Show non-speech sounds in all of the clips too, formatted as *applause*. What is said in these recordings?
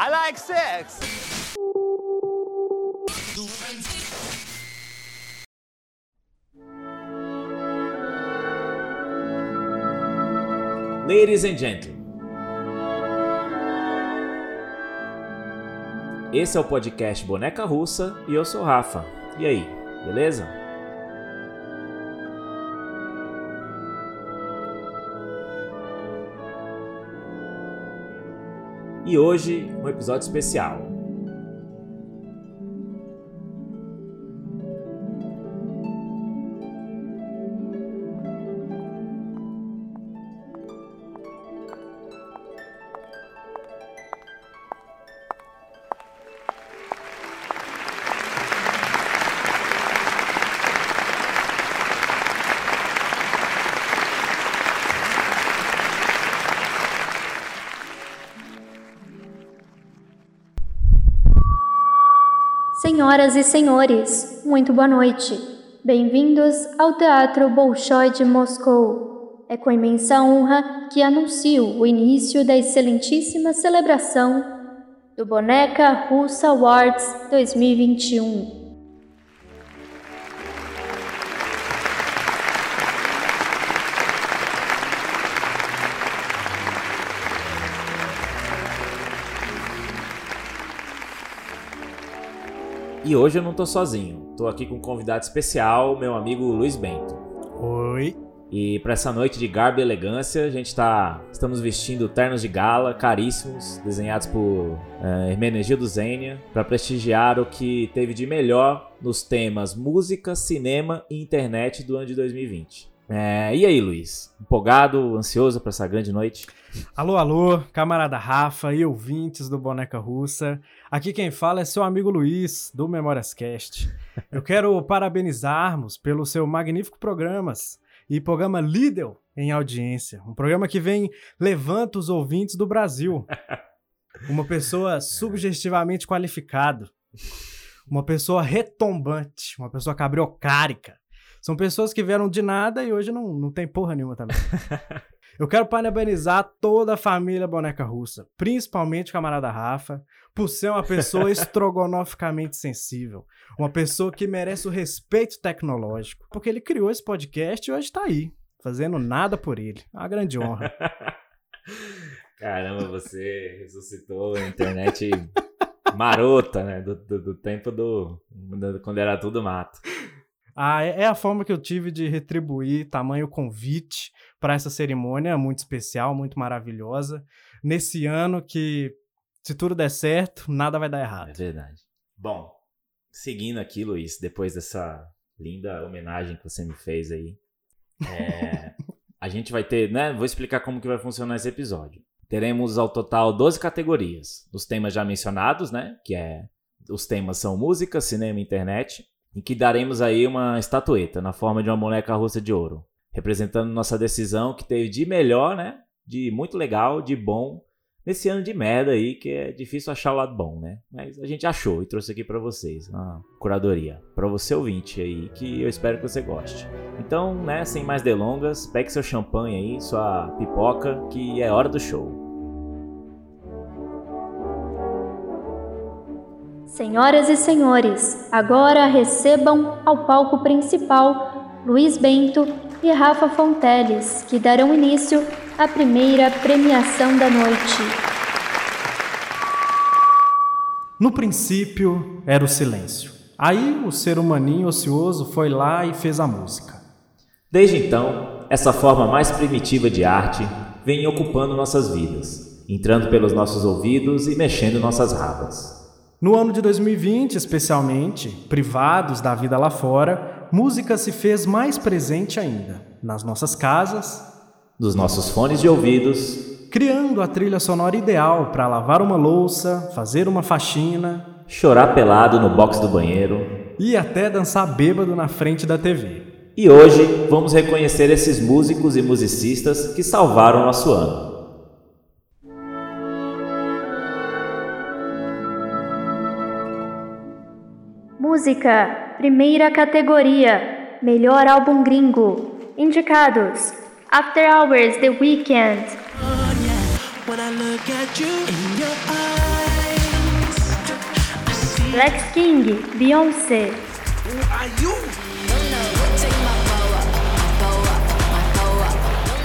I like sex. Ladies and gentlemen. Esse é o podcast Boneca Russa e eu sou Rafa. E aí, beleza? E hoje, um episódio especial. Senhoras e senhores, muito boa noite. Bem-vindos ao Teatro Bolshoi de Moscou. É com imensa honra que anuncio o início da excelentíssima celebração do Boneca Russa Awards 2021. E hoje eu não tô sozinho. Tô aqui com um convidado especial, meu amigo Luiz Bento. Oi. E para essa noite de garbo e elegância, a gente tá estamos vestindo ternos de gala caríssimos, desenhados por uh, Hermenegildo Zênia, para prestigiar o que teve de melhor nos temas música, cinema e internet do ano de 2020. É, e aí, Luiz? Empolgado, ansioso para essa grande noite? Alô, alô, camarada Rafa e ouvintes do Boneca Russa. Aqui quem fala é seu amigo Luiz, do Memórias Cast. Eu quero parabenizarmos pelo seu magnífico programas e programa líder em audiência. Um programa que vem levanta os ouvintes do Brasil. *laughs* Uma pessoa subjetivamente qualificada. Uma pessoa retombante. Uma pessoa cabriocárica. São pessoas que vieram de nada e hoje não, não tem porra nenhuma também. *laughs* Eu quero parabenizar toda a família Boneca Russa, principalmente o camarada Rafa, por ser uma pessoa *laughs* estrogonoficamente sensível. Uma pessoa que merece o respeito tecnológico. Porque ele criou esse podcast e hoje tá aí, fazendo nada por ele. É uma grande honra. *laughs* Caramba, você ressuscitou a internet marota, né? Do, do, do tempo do, do. quando era tudo mato. Ah, é a forma que eu tive de retribuir tamanho convite para essa cerimônia muito especial, muito maravilhosa. Nesse ano que, se tudo der certo, nada vai dar errado. É verdade. Bom, seguindo aqui, Luiz, depois dessa linda homenagem que você me fez aí, é, *laughs* a gente vai ter, né? Vou explicar como que vai funcionar esse episódio. Teremos ao total 12 categorias, dos temas já mencionados, né? Que é os temas são música, cinema e internet em que daremos aí uma estatueta na forma de uma boneca russa de ouro, representando nossa decisão que teve de melhor, né? De muito legal, de bom, nesse ano de merda aí, que é difícil achar o lado bom, né? Mas a gente achou e trouxe aqui para vocês, uma curadoria, para você ouvinte aí, que eu espero que você goste. Então, né, sem mais delongas, pegue seu champanhe aí, sua pipoca, que é hora do show. Senhoras e senhores, agora recebam ao palco principal Luiz Bento e Rafa Fonteles, que darão início à primeira premiação da noite. No princípio era o silêncio. Aí o ser humaninho ocioso foi lá e fez a música. Desde então, essa forma mais primitiva de arte vem ocupando nossas vidas, entrando pelos nossos ouvidos e mexendo nossas rabas. No ano de 2020, especialmente, privados da vida lá fora, música se fez mais presente ainda, nas nossas casas, dos nossos fones de ouvidos, criando a trilha sonora ideal para lavar uma louça, fazer uma faxina, chorar pelado no box do banheiro e até dançar bêbado na frente da TV. E hoje vamos reconhecer esses músicos e musicistas que salvaram nosso ano. Música, primeira categoria, melhor álbum gringo. Indicados: After Hours, The Weekend. Oh, yeah. Black King, Beyoncé.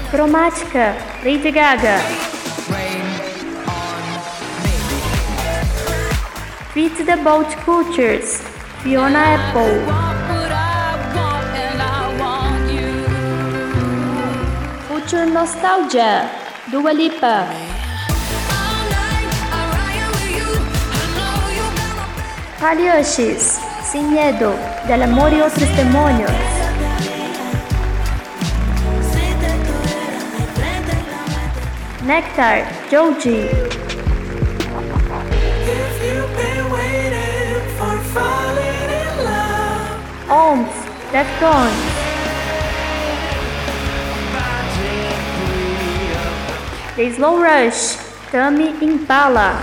Cromática, Lady Gaga. Fit the Boat Cultures, Fiona Apple. Future Nostalgia, Dua Lipa. Palioshis, Sin Miedo, Del Amor y Otros Demonios. Nectar, Joji. Ohms, Deftones. The Slow Rush, Tami Impala.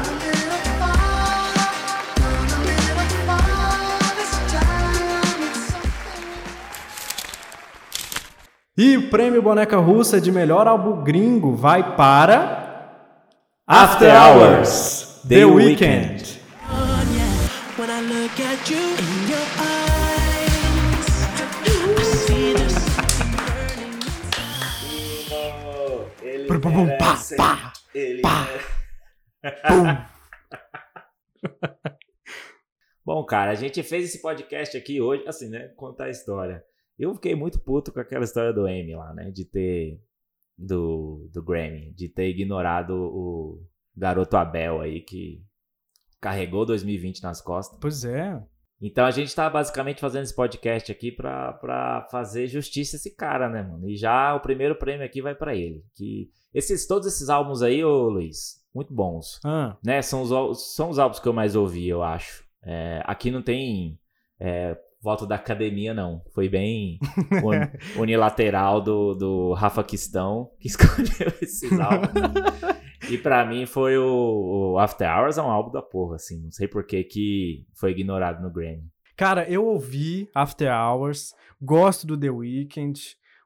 E o prêmio Boneca Russa de melhor álbum gringo vai para After Hours, The, Weeknd. When I look at you in your eyes, I see this Pum, pum, pum, pá, pá, ele pá. merece. *laughs* Bom, cara, a gente fez esse podcast aqui hoje, assim, né? Contar a história. Eu fiquei muito puto com aquela história do Amy lá, né? De ter. Do, do Grammy, de ter ignorado o garoto Abel aí que carregou 2020 nas costas. Pois é. Então a gente tá basicamente fazendo esse podcast aqui pra, pra fazer justiça a esse cara, né, mano? E já o primeiro prêmio aqui vai pra ele. Que esses, todos esses álbuns aí, ô Luiz, muito bons. Ah, Né? São os, são os álbuns que eu mais ouvi, eu acho. É, aqui não tem é, voto da academia, não. Foi bem *laughs* uni- unilateral do, do Rafa Quistão que *laughs* escolheu esses álbuns. E pra mim foi o, o After Hours é um álbum da porra, assim. Não sei por que que foi ignorado no Grammy. Cara, eu ouvi After Hours, gosto do The Weeknd,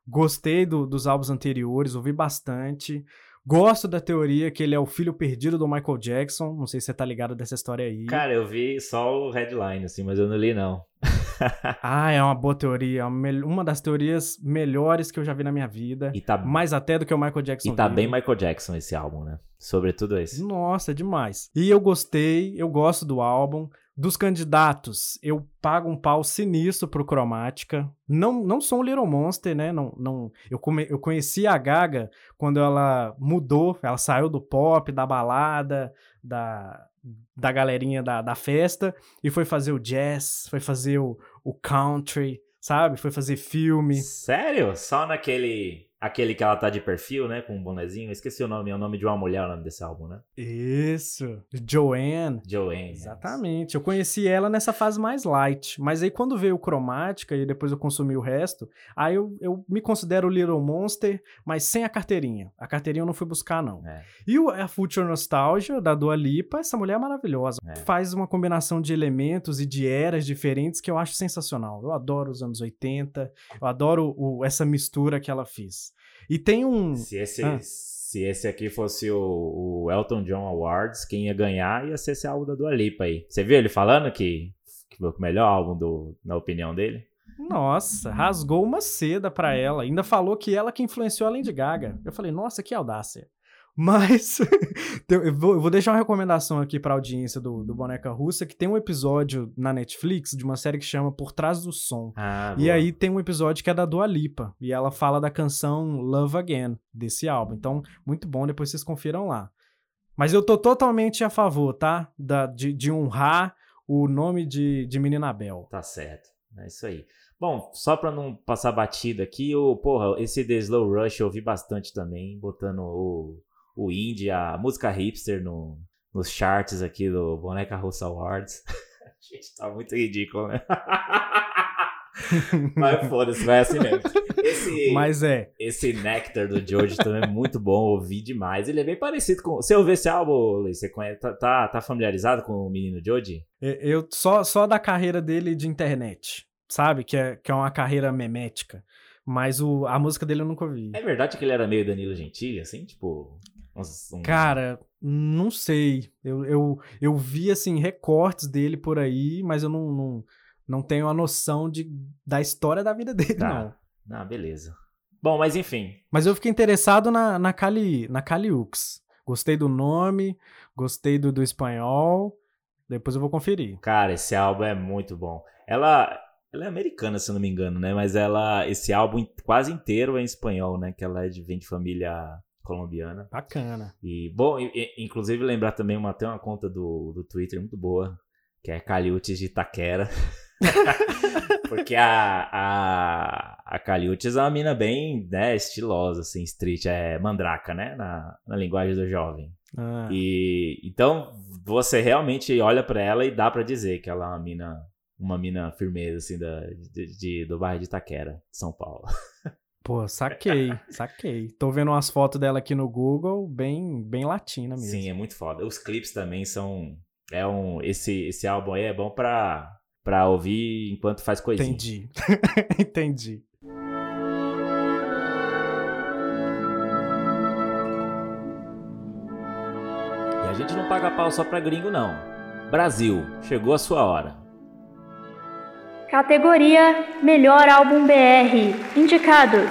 gostei do- dos álbuns anteriores, ouvi bastante. Gosto da teoria que ele é o filho perdido do Michael Jackson. Não sei se você tá ligado dessa história aí. Cara, eu vi só o headline, assim, mas eu não li, não. *laughs* Ah, é uma boa teoria. é Uma, das teorias melhores que eu já vi na minha vida. E tá, Mais até do que o Michael Jackson. e tá vivo. bem Michael Jackson esse álbum, né? Sobretudo esse. Nossa, é demais. E eu gostei, eu gosto do álbum. Dos candidatos, eu pago um pau sinistro pro Cromática. Não, não sou um Little Monster, né? Não, não, eu, come, eu conheci a Gaga quando ela mudou, ela saiu do pop, da balada, da, da galerinha da, da festa e foi fazer o jazz, foi fazer o, o country, sabe? Foi fazer filme. Sério? Só naquele. Aquele que ela tá de perfil, né? Com um bonezinho. Eu esqueci o nome, é o nome de uma mulher o nome desse álbum, né? Isso, Joanne. Joanne. Exatamente. Eu conheci ela nessa fase mais light. Mas aí quando veio o Cromática e depois eu consumi o resto, aí eu, eu me considero Little Monster, mas sem a carteirinha. A carteirinha eu não fui buscar, não. É. E a Future Nostalgia, da Dua Lipa, essa mulher é maravilhosa. É. Faz uma combinação de elementos e de eras diferentes que eu acho sensacional. Eu adoro os anos 80, eu adoro o- essa mistura que ela fez. E tem um... Se esse, Ah. se esse aqui fosse o, o Elton John Awards, quem ia ganhar ia ser esse álbum da Dua Lipa aí. Você viu ele falando que, que foi o melhor álbum do, na opinião dele? Nossa, rasgou uma seda pra ela. Ainda falou que ela que influenciou a Lady Gaga. Eu falei, nossa, que audácia. Mas *laughs* eu vou, deixar uma recomendação aqui pra audiência do, do Boneca Russa, que tem um episódio na Netflix de uma série que chama Por Trás do Som. Ah, E aí tem um episódio que é da Dua Lipa, e ela fala da canção Love Again, desse álbum. Então, muito bom, depois vocês confiram lá. Mas eu tô totalmente a favor, tá? Da, de, de honrar o nome de, de Menina Bel. Tá certo. É isso aí. Bom, só pra não passar batida aqui, o, porra, esse The Slow Rush eu ouvi bastante também, botando o, o indie, a música hipster no, nos charts aqui do Boneca Russa Awards. *laughs* Gente, tá muito ridículo, né? *laughs* Mas foda-se, vai assim mesmo. Esse, Mas é, esse Nectar do George também é muito bom, ouvi demais. Ele é bem parecido com. Você ouviu esse álbum, Luiz? Você conhece, tá, tá, tá familiarizado com o menino George? É, Eu só, só da carreira dele de internet, sabe? Que é, que é uma carreira memética. Mas o, a música dele eu nunca ouvi. É verdade que ele era meio Danilo Gentili, assim? Tipo. Uns- Cara, não sei. Eu, eu, eu vi, assim, recortes dele por aí, mas eu não, não, não tenho a noção de, da história da vida *laughs* dele, Tá. não. Ah, beleza. Bom, mas enfim. Mas eu fiquei interessado na, na, Cali, na Caliux. Gostei do nome, gostei do, do espanhol. Depois eu vou conferir. Cara, esse álbum é muito bom. Ela, ela é americana, se eu não me engano, né? Mas ela, esse álbum quase inteiro é em espanhol, né? Que ela é de, vem de família colombiana. Bacana. E, bom, e- e- inclusive lembrar também uma, tem uma conta do, do Twitter muito boa, que é Caliutes de Itaquera. *laughs* Porque a, a, a Caliutes é uma mina bem, né, estilosa, assim, street, é mandraca, né, na, na linguagem do jovem. Ah, E então você realmente olha pra ela e dá pra dizer que ela é uma mina, uma mina firmeza, assim, da, de, de- do bairro de Itaquera, de São Paulo. *laughs* Pô, saquei, saquei. Tô vendo umas fotos dela aqui no Google, bem, bem latina mesmo. Sim, é muito foda. Os clipes também são. É um, esse, esse álbum aí é bom pra, pra ouvir enquanto faz coisinha. Entendi. *laughs* Entendi. E a gente não paga pau só pra gringo, não. Brasil, chegou a sua hora. Categoria Melhor Álbum BR. Indicados: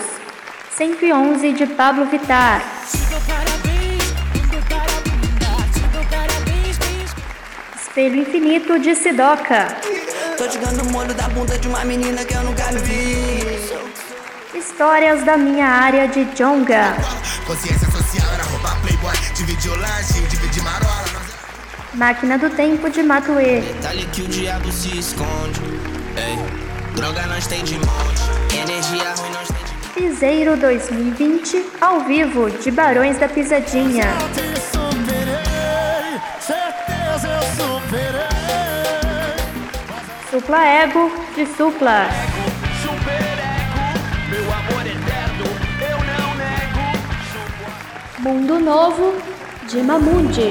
111 de Pablo Vittar, Espelho Infinito de Sidoca, Tô tirando o molho da bunda de uma menina que eu nunca vi. Histórias da Minha Área de Jonga, Consciência social era roubar playboy, dividir o lanche, dividir marola. Máquina do Tempo de Matuê, Detalhe que o diabo se esconde. Droga nós tem de monte. Energia ruim nós tem de Piseiro 2020, ao vivo, de Barões da Pisadinha. Supla Ego, de Supla. Mundo Novo, de Mamundi.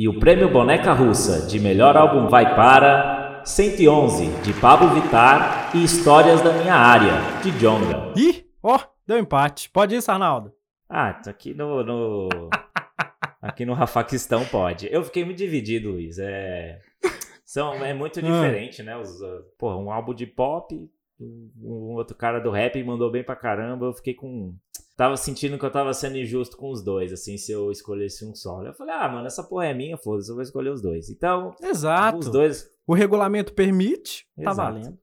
E o prêmio Boneca Russa de melhor álbum vai para 111 de Pablo Vittar e Histórias da Minha Área de Jonga. Ih, ó, deu empate. Pode ir, Arnaldo. Ah, tá aqui no, no *laughs* aqui no Rafaquistão pode. Eu fiquei muito dividido, Luiz. É são é muito diferente, né? Os, uh, porra, um álbum de pop, um, outro cara do rap mandou bem pra caramba. Eu fiquei com tava sentindo que eu tava sendo injusto com os dois, assim, se eu escolhesse um só. Eu falei: "Ah, mano, essa porra é minha, foda-se, eu vou escolher os dois". Então, Exato. os dois O regulamento permite, tá Exato. valendo.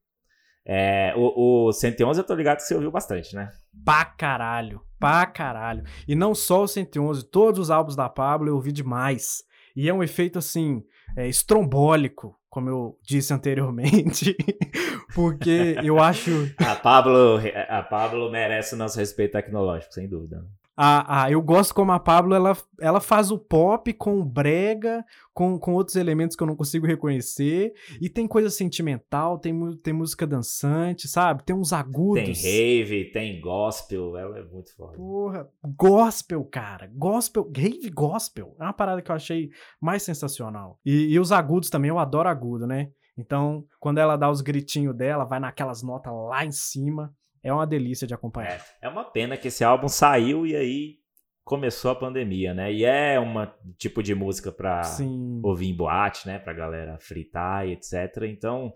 é, o, o 111 eu tô ligado que você ouviu bastante, né? Pra caralho, pra caralho. E não só o 111, todos os álbuns da Pablo eu ouvi demais. E é um efeito, assim, é, estrombólico, como eu disse anteriormente. *laughs* Porque eu acho. A Pablo, a Pablo merece o nosso respeito tecnológico, sem dúvida. A, a, eu gosto como a Pablo, ela, ela faz o pop com o brega, com, com outros elementos que eu não consigo reconhecer. E tem coisa sentimental, tem, tem música dançante, sabe? Tem uns agudos. Tem rave, tem gospel, ela é muito foda. Porra, gospel, cara. Gospel, rave gospel. É uma parada que eu achei mais sensacional. E, e os agudos também, eu adoro agudo, né? Então, quando ela dá os gritinhos dela, vai naquelas notas lá em cima. É uma delícia de acompanhar. É, é uma pena que esse álbum saiu e aí começou a pandemia, né? E é um tipo de música pra Sim. ouvir em boate, né? Pra galera fritar e etc. Então,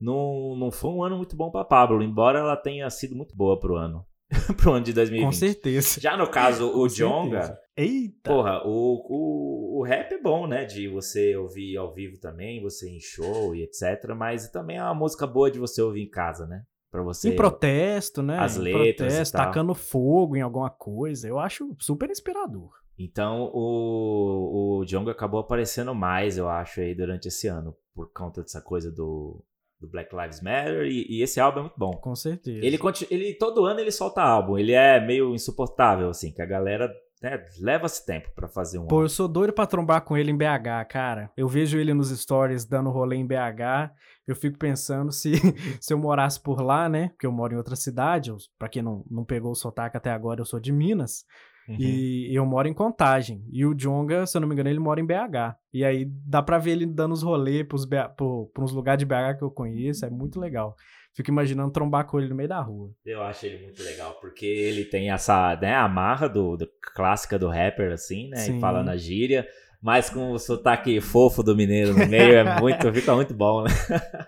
não, não foi um ano muito bom pra Pablo, embora ela tenha sido muito boa pro ano. *laughs* pro ano de 2020. Com certeza. Já no caso, o Com Jonga, certeza. Eita! Porra, o, o, o rap é bom, né? De você ouvir ao vivo também, você em show e etc. Mas também é uma música boa de você ouvir em casa, né? Pra você. Em protesto, né? As Em letras protesto, tacando fogo em alguma coisa. Eu acho super inspirador. Então o, o Jonga acabou aparecendo mais, eu acho, aí durante esse ano, por conta dessa coisa do, do Black Lives Matter. E, e esse álbum é muito bom. Com certeza. Ele, ele todo ano ele solta álbum. Ele é meio insuportável, assim, que a galera né, leva-se tempo pra fazer um Pô, álbum. eu sou doido pra trombar com ele em BH, cara. Eu vejo ele nos stories dando rolê em BH. Eu fico pensando se, *laughs* se eu morasse por lá, né? Porque eu moro em outra cidade. Pra quem não, não pegou o sotaque até agora, eu sou de Minas. Uhum. E eu moro em Contagem. E o Jonga, se eu não me engano, ele mora em BH. E aí dá pra ver ele dando os rolês pros, pro, pros lugares de BH que eu conheço. É muito legal. Fico imaginando trombar com ele no meio da rua. Eu acho ele muito legal, porque ele tem essa, né, amarra do, do clássica do rapper, assim, né? Sim. E fala na gíria, mas com o sotaque fofo do mineiro no meio, é muito, *laughs* fica muito bom, né?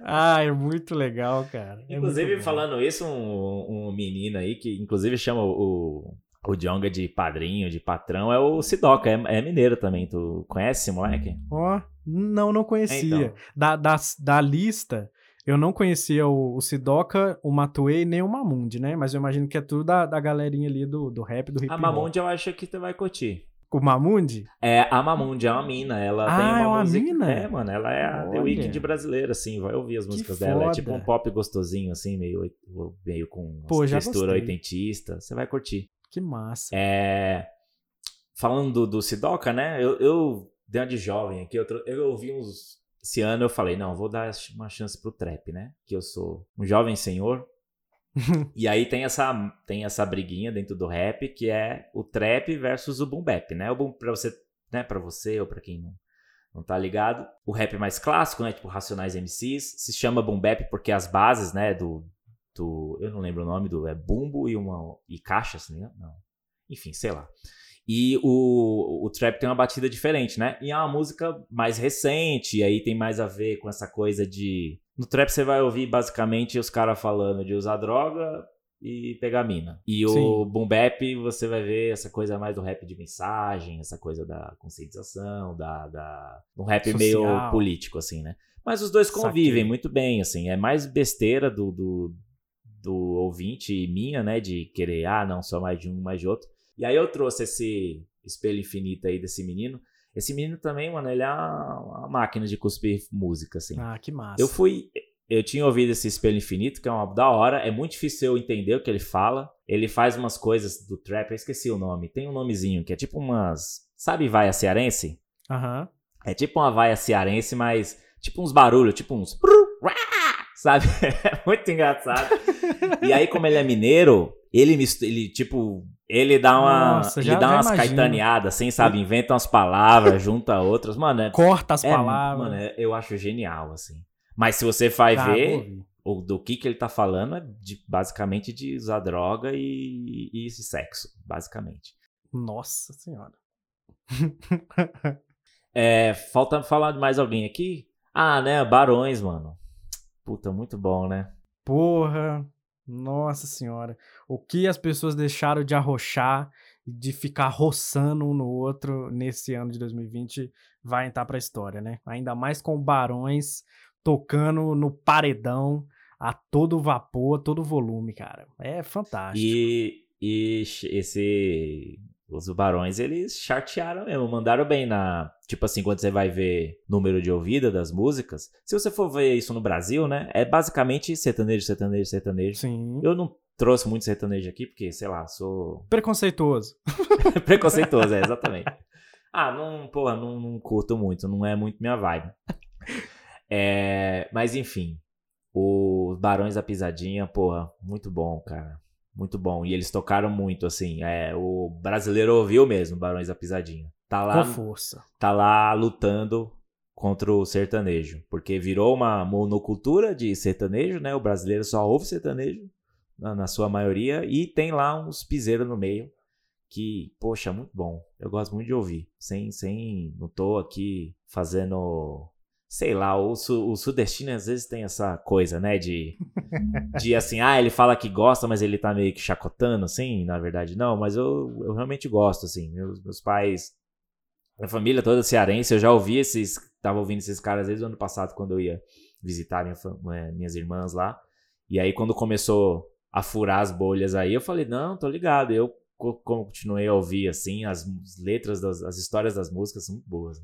Ah, é muito legal, cara. É Inclusive, falando isso, um, um menino aí que inclusive chama o, o Jonga de padrinho, de patrão, é o Sidoca, é, é mineiro também. Tu conhece esse moleque? Ó, não, não conhecia. Então. Da, da, da lista, eu não conhecia o, o Sidoca, o Matuei nem o Mamundi, né? Mas eu imagino que é tudo da, da galerinha ali do, do rap, do hip A hop. Mamundi eu acho que tu vai curtir. O Mamundi? É, a Mamundi é uma mina, ela Ah, tem uma é uma música... mina? É, mano, ela é a The Olha. Weeknd brasileira, assim, vai ouvir as Que músicas dela. É tipo um pop gostosinho, assim, meio, meio com Pô, textura gostei. oitentista. Você vai curtir. Que massa. É, falando do, do Sidoca, né? Eu, eu dei uma de jovem aqui. Eu, eu ouvi uns. Esse ano eu falei, não, vou dar uma chance pro trap, né? Que eu sou um jovem senhor. *laughs* e aí tem essa, tem essa briguinha dentro do rap que é o trap versus o boom bap, né? O boom pra você, né? Para você ou pra quem não, não tá ligado. O rap mais clássico, né? Tipo Racionais MCs, se chama boom bap porque as bases, né? Do, do eu não lembro o nome do é bumbo e uma e caixa, assim? Não. Enfim, sei lá. E o, o trap tem uma batida diferente, né? E é uma música mais recente, e aí tem mais a ver com essa coisa de. No trap você vai ouvir basicamente os caras falando de usar droga e pegar mina. E o Sim. boom bap você vai ver essa coisa mais do rap de mensagem, essa coisa da conscientização, da, da um rap meio Social. político, assim, né? Mas os dois convivem Saquei. muito bem, assim. É mais besteira do, do, do ouvinte e minha, né? De querer, ah, não, só mais de um, mais de outro. E aí eu trouxe esse espelho infinito aí desse menino. Esse menino também, mano, ele é uma, máquina de cuspir música, assim. Ah, que massa. Eu fui. Eu tinha ouvido esse espelho infinito, que é uma da hora. É muito difícil eu entender o que ele fala. Ele faz umas coisas do trap, eu esqueci o nome. Tem um nomezinho que é tipo umas. Sabe vaia cearense? Aham. É tipo uma vaia cearense, mas tipo uns barulhos, tipo uns. *laughs* Sabe? *laughs* É muito engraçado. *laughs* e aí, como ele é mineiro, ele, ele tipo. Ele dá uma. Nossa, ele já- dá já umas imagino. caetaneadas, assim, sabe? Inventa umas palavras, *laughs* junta outras. Mano, é, Corta as é, palavras. mano, é- eu acho genial, assim. Mas se você vai vou ver, o, do que, que ele tá falando é de, basicamente de usar droga e, e sexo, basicamente. Nossa senhora. *laughs* É, falta falar de mais alguém aqui? Ah, né? Barões, mano. Puta, muito bom, né? Porra. Nossa senhora. O que as pessoas deixaram de arrochar de ficar roçando um no outro nesse ano de 2020 vai entrar pra história, né? Ainda mais com Barões tocando no paredão a todo vapor, a todo volume, cara. É fantástico. E, e esse. Os barões, eles chartearam mesmo, mandaram bem na. Tipo assim, quando você vai ver número de ouvida das músicas. Se você for ver isso no Brasil, né? É basicamente sertanejo, sertanejo, sertanejo. Sim. Eu não trouxe muito sertanejo aqui, porque, sei lá, sou Preconceituoso. *laughs* preconceituoso, é, exatamente. Ah, não, porra, não, não curto muito, não é muito minha vibe. É, mas enfim, os Barões da Pisadinha, porra, muito bom, cara. Muito bom. E eles tocaram muito, assim. É, o brasileiro ouviu mesmo Barões da Pisadinha. Tá lá, Com força. tá lá lutando contra o sertanejo. Porque virou uma monocultura de sertanejo, né? O brasileiro só ouve sertanejo, na, na sua maioria. E tem lá uns piseiros no meio. Que, poxa, muito bom. Eu gosto muito de ouvir. Sem, sem, não tô aqui fazendo... Sei lá, o, su, o sudestino às vezes tem essa coisa, né? De, de assim, ah, ele fala que gosta, mas ele tá meio que chacotando, assim. Na verdade, não. Mas eu, eu realmente gosto, assim. Meus, meus pais minha família toda cearense, eu já ouvi esses. Tava ouvindo esses caras desde o ano passado, quando eu ia visitar minha, eh, minhas irmãs lá. E aí, quando começou a furar as bolhas aí, eu falei, não, tô ligado. Eu co- continuei a ouvir, assim, as letras, das, as histórias das músicas são muito boas.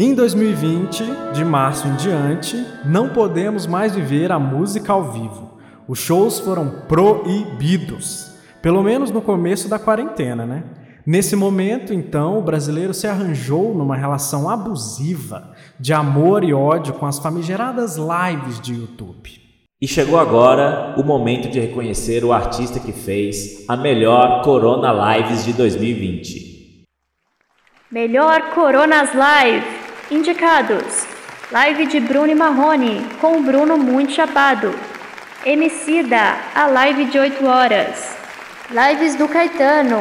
Em 2020, de março em diante, não podemos mais viver a música ao vivo. Os shows foram proibidos, pelo menos no começo da quarentena, né? Nesse momento, então, o brasileiro se arranjou numa relação abusiva de amor e ódio com as famigeradas lives de YouTube. E chegou agora o momento de reconhecer o artista que fez a melhor Corona Lives de 2020. Melhor Coronas Live. Indicados: Live de Bruno e Marrone, com o Bruno muito chapado. Emicida, a live de 8 horas. Lives do Caetano.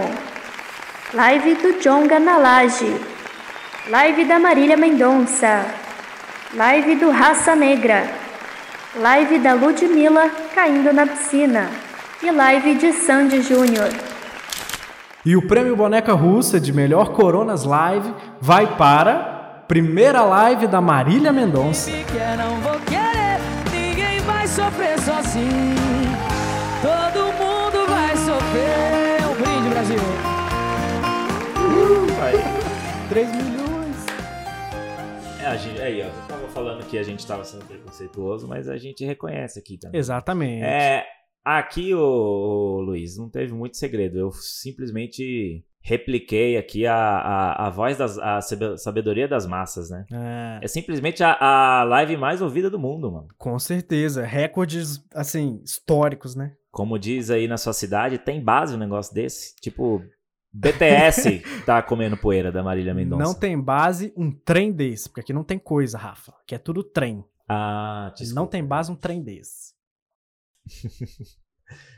Live do Jonga na Laje. Live da Marília Mendonça. Live do Raça Negra. Live da Ludmilla caindo na piscina. E live de Sandy Júnior. E o prêmio Boneca Russa de melhor Coronas Live vai para primeira live da Marília Mendonça. Se quer, não vou querer. Ninguém vai sofrer sozinho. Todo mundo vai sofrer. Um brinde, Brasil. 3 milhões. É, a gente, aí, ó, eu tava falando que a gente tava sendo preconceituoso, mas a gente reconhece aqui também. Exatamente. É, aqui, ô, ô, Luiz, não teve muito segredo. Eu simplesmente repliquei aqui a, a, a voz das a sabe- sabedoria das massas, né? É, É simplesmente a, a live mais ouvida do mundo, mano. com certeza. Recordes, assim, históricos, né? Como diz aí na sua cidade, tem base um negócio desse? Tipo, BTS *laughs* tá comendo poeira da Marília Mendonça. Não tem base um trem desse, porque aqui não tem coisa, Rafa. Aqui é tudo trem. Ah, desculpa. Não tem base um trem desse. *laughs*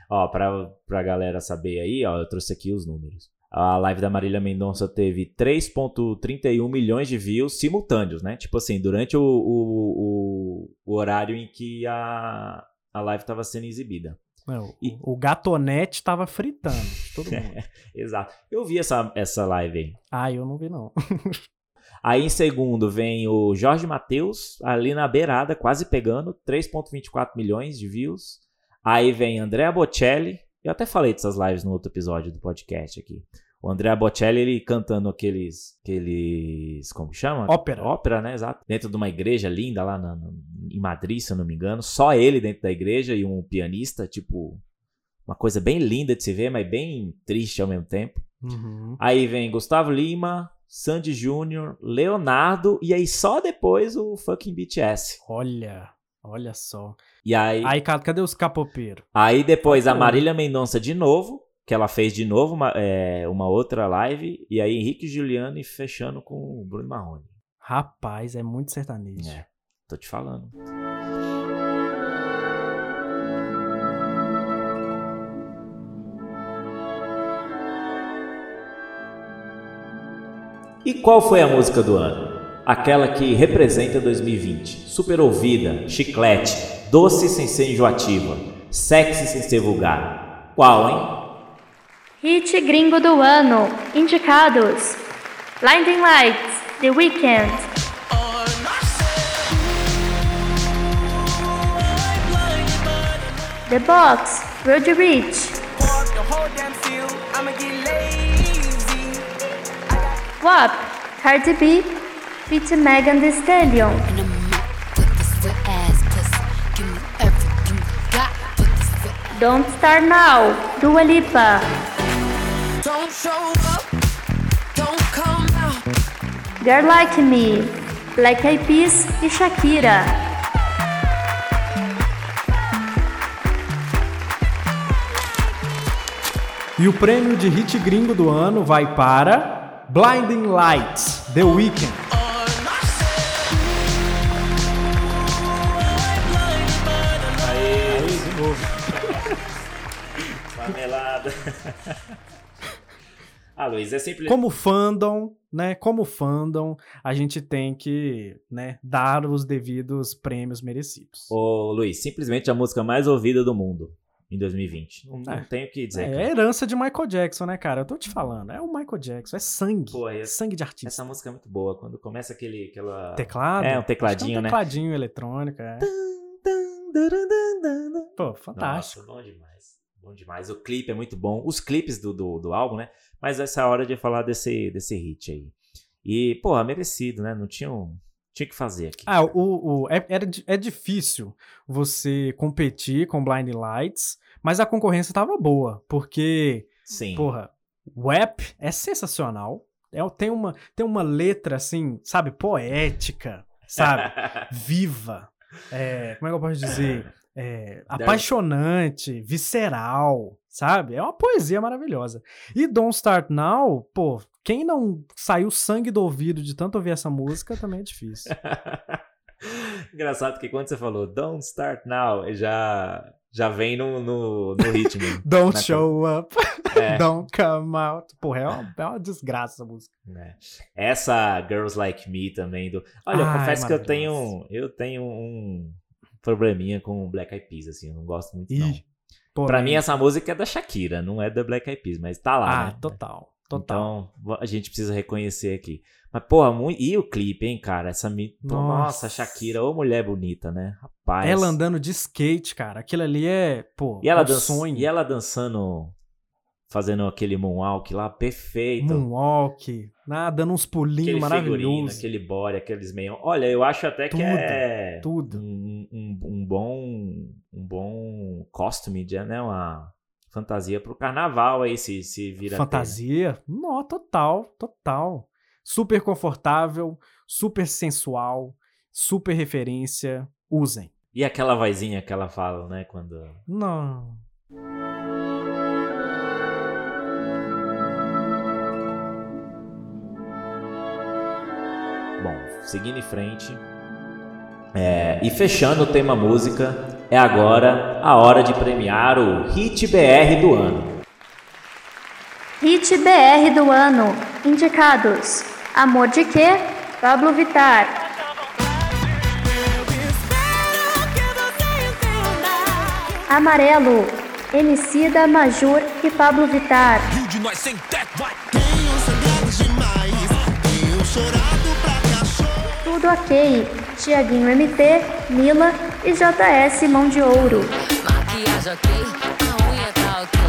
Ó, pra, pra galera saber aí, ó, eu trouxe aqui os números. A live da Marília Mendonça teve 3,31 milhões de views simultâneos, né? Tipo assim, durante o, o, o, horário em que a, a live estava sendo exibida. É, o, E- o gatonete tava fritando. Todo *laughs* mundo. Exato. Eu vi essa, essa live aí. ah, eu não vi, não. *laughs* Aí em segundo vem o Jorge Matheus, ali na beirada, quase pegando, 3,24 milhões de views. Aí vem Andrea Bocelli. Eu até falei dessas lives no outro episódio do podcast aqui. O Andrea Bocelli, ele cantando aqueles. aqueles como chama? Ópera. Ópera, né? Exato. Dentro de uma igreja linda lá na- na- em Madrid, se eu não me engano. Só ele dentro da igreja e um pianista, tipo. Uma coisa bem linda de se ver, mas bem triste ao mesmo tempo. Uhum. Aí vem Gustavo Lima, Sandy Júnior, Leonardo e aí só depois o fucking BTS. Olha, olha só. E aí, Aí, cadê os capopeiros? aí depois a. Marília Mendonça de novo, que ela fez de novo uma, é, uma outra live. E aí Henrique Juliano e fechando com o Bruno Marrone. Rapaz, é muito sertanejo. É, tô te falando. E qual foi a música do ano? Aquela que representa 2020. Super ouvida, chiclete, doce sem ser enjoativa, sexy sem ser vulgar. Qual, hein? Hit gringo do ano. Indicados: Blinding Lights, The Weeknd, The Box, Road Rich, WAP, Cardi B, feat Megan Thee Stallion. Don't Start Now, Dua Lipa, Don't show up. Don't come out. Girl Like Me, Black Eyed Peas e Shakira. E o prêmio de hit gringo do ano vai para Blinding Lights, The Weeknd. Ah, Luiz, é sempre. Como fandom, né? Como fandom, a gente tem que, né, dar os devidos prêmios merecidos. Ô, Luiz, simplesmente a música mais ouvida do mundo em 2020. Não, não É. tenho o que dizer. É cara. herança de Michael Jackson, né, cara? Eu tô te falando. É o Michael Jackson, é sangue. Pô, essa- sangue de artista. Essa música é muito boa. Quando começa aquele. Aquela... Teclado? É, um tecladinho, é um né? tecladinho eletrônico, é. Pô, fantástico. Nossa, bom demais. Bom demais. O clipe é muito bom. Os clipes do, do, do álbum, né? Mas essa é a hora de falar desse, desse hit aí. E, porra, merecido, né? Não tinha, um- tinha que fazer aqui. Ah, o, o, é, di- é difícil você competir com Blind Lights, mas a concorrência tava boa, porque, Sim. porra, o app é sensacional. É, tem, uma, tem uma letra, assim, sabe, poética, sabe? *laughs* Viva. É, como é que eu posso dizer? *laughs* é, apaixonante, visceral, sabe? É uma poesia maravilhosa. E Don't Start Now, pô, quem não saiu sangue do ouvido de tanto ouvir essa música também é difícil. *laughs* Engraçado que quando você falou Don't Start Now, já, já vem no, no, no ritmo. *laughs* Don't Na- show up, É. *laughs* don't come out. Porra, é uma, é uma desgraça essa música. né? Essa Girls Like Me também do. Olha, eu Ai, confesso que eu tenho eu tenho um probleminha com Black Eyed Peas assim, eu não gosto muito não. Pô, Pra mim essa música é da Shakira, não é da Black Eyed Peas, mas tá lá, Ah, né? total, total. Então, a gente precisa reconhecer aqui. Mas, porra, muito... e o clipe, hein, cara? Essa mi... Nossa. Nossa, Shakira, ô mulher bonita, né? Rapaz. Ela andando de skate, cara. Aquilo ali é, pô, E ela, um dan- sonho. e ela dançando, fazendo aquele moonwalk lá, perfeito. Moonwalk, ah, dando uns pulinhos maravilhosos. aquele body, aqueles meios. Olha, eu acho até que Tudo, é tudo. Um, um, um bom um bom costume, né? Uma fantasia pro carnaval aí, se, se vira Fantasia? Não, total, total. Super confortável, super sensual, super referência. Usem. E aquela vozinha que ela fala, né? Quando. Não. Seguindo em frente. É, e fechando o tema música, é agora a hora de premiar o Hit BR do ano. Hit BR do ano. Indicados: Amor de Quê? Pablo Vittar. Amarelo. Emicida, Majur e Pablo Vittar. Rio de nós sem teto, vai. Tenho demais. Tenho chorado Tudo ok. Tiaguinho MT, Mila e JS Mão de Ouro. Maquiagem ok, a unha tá ok.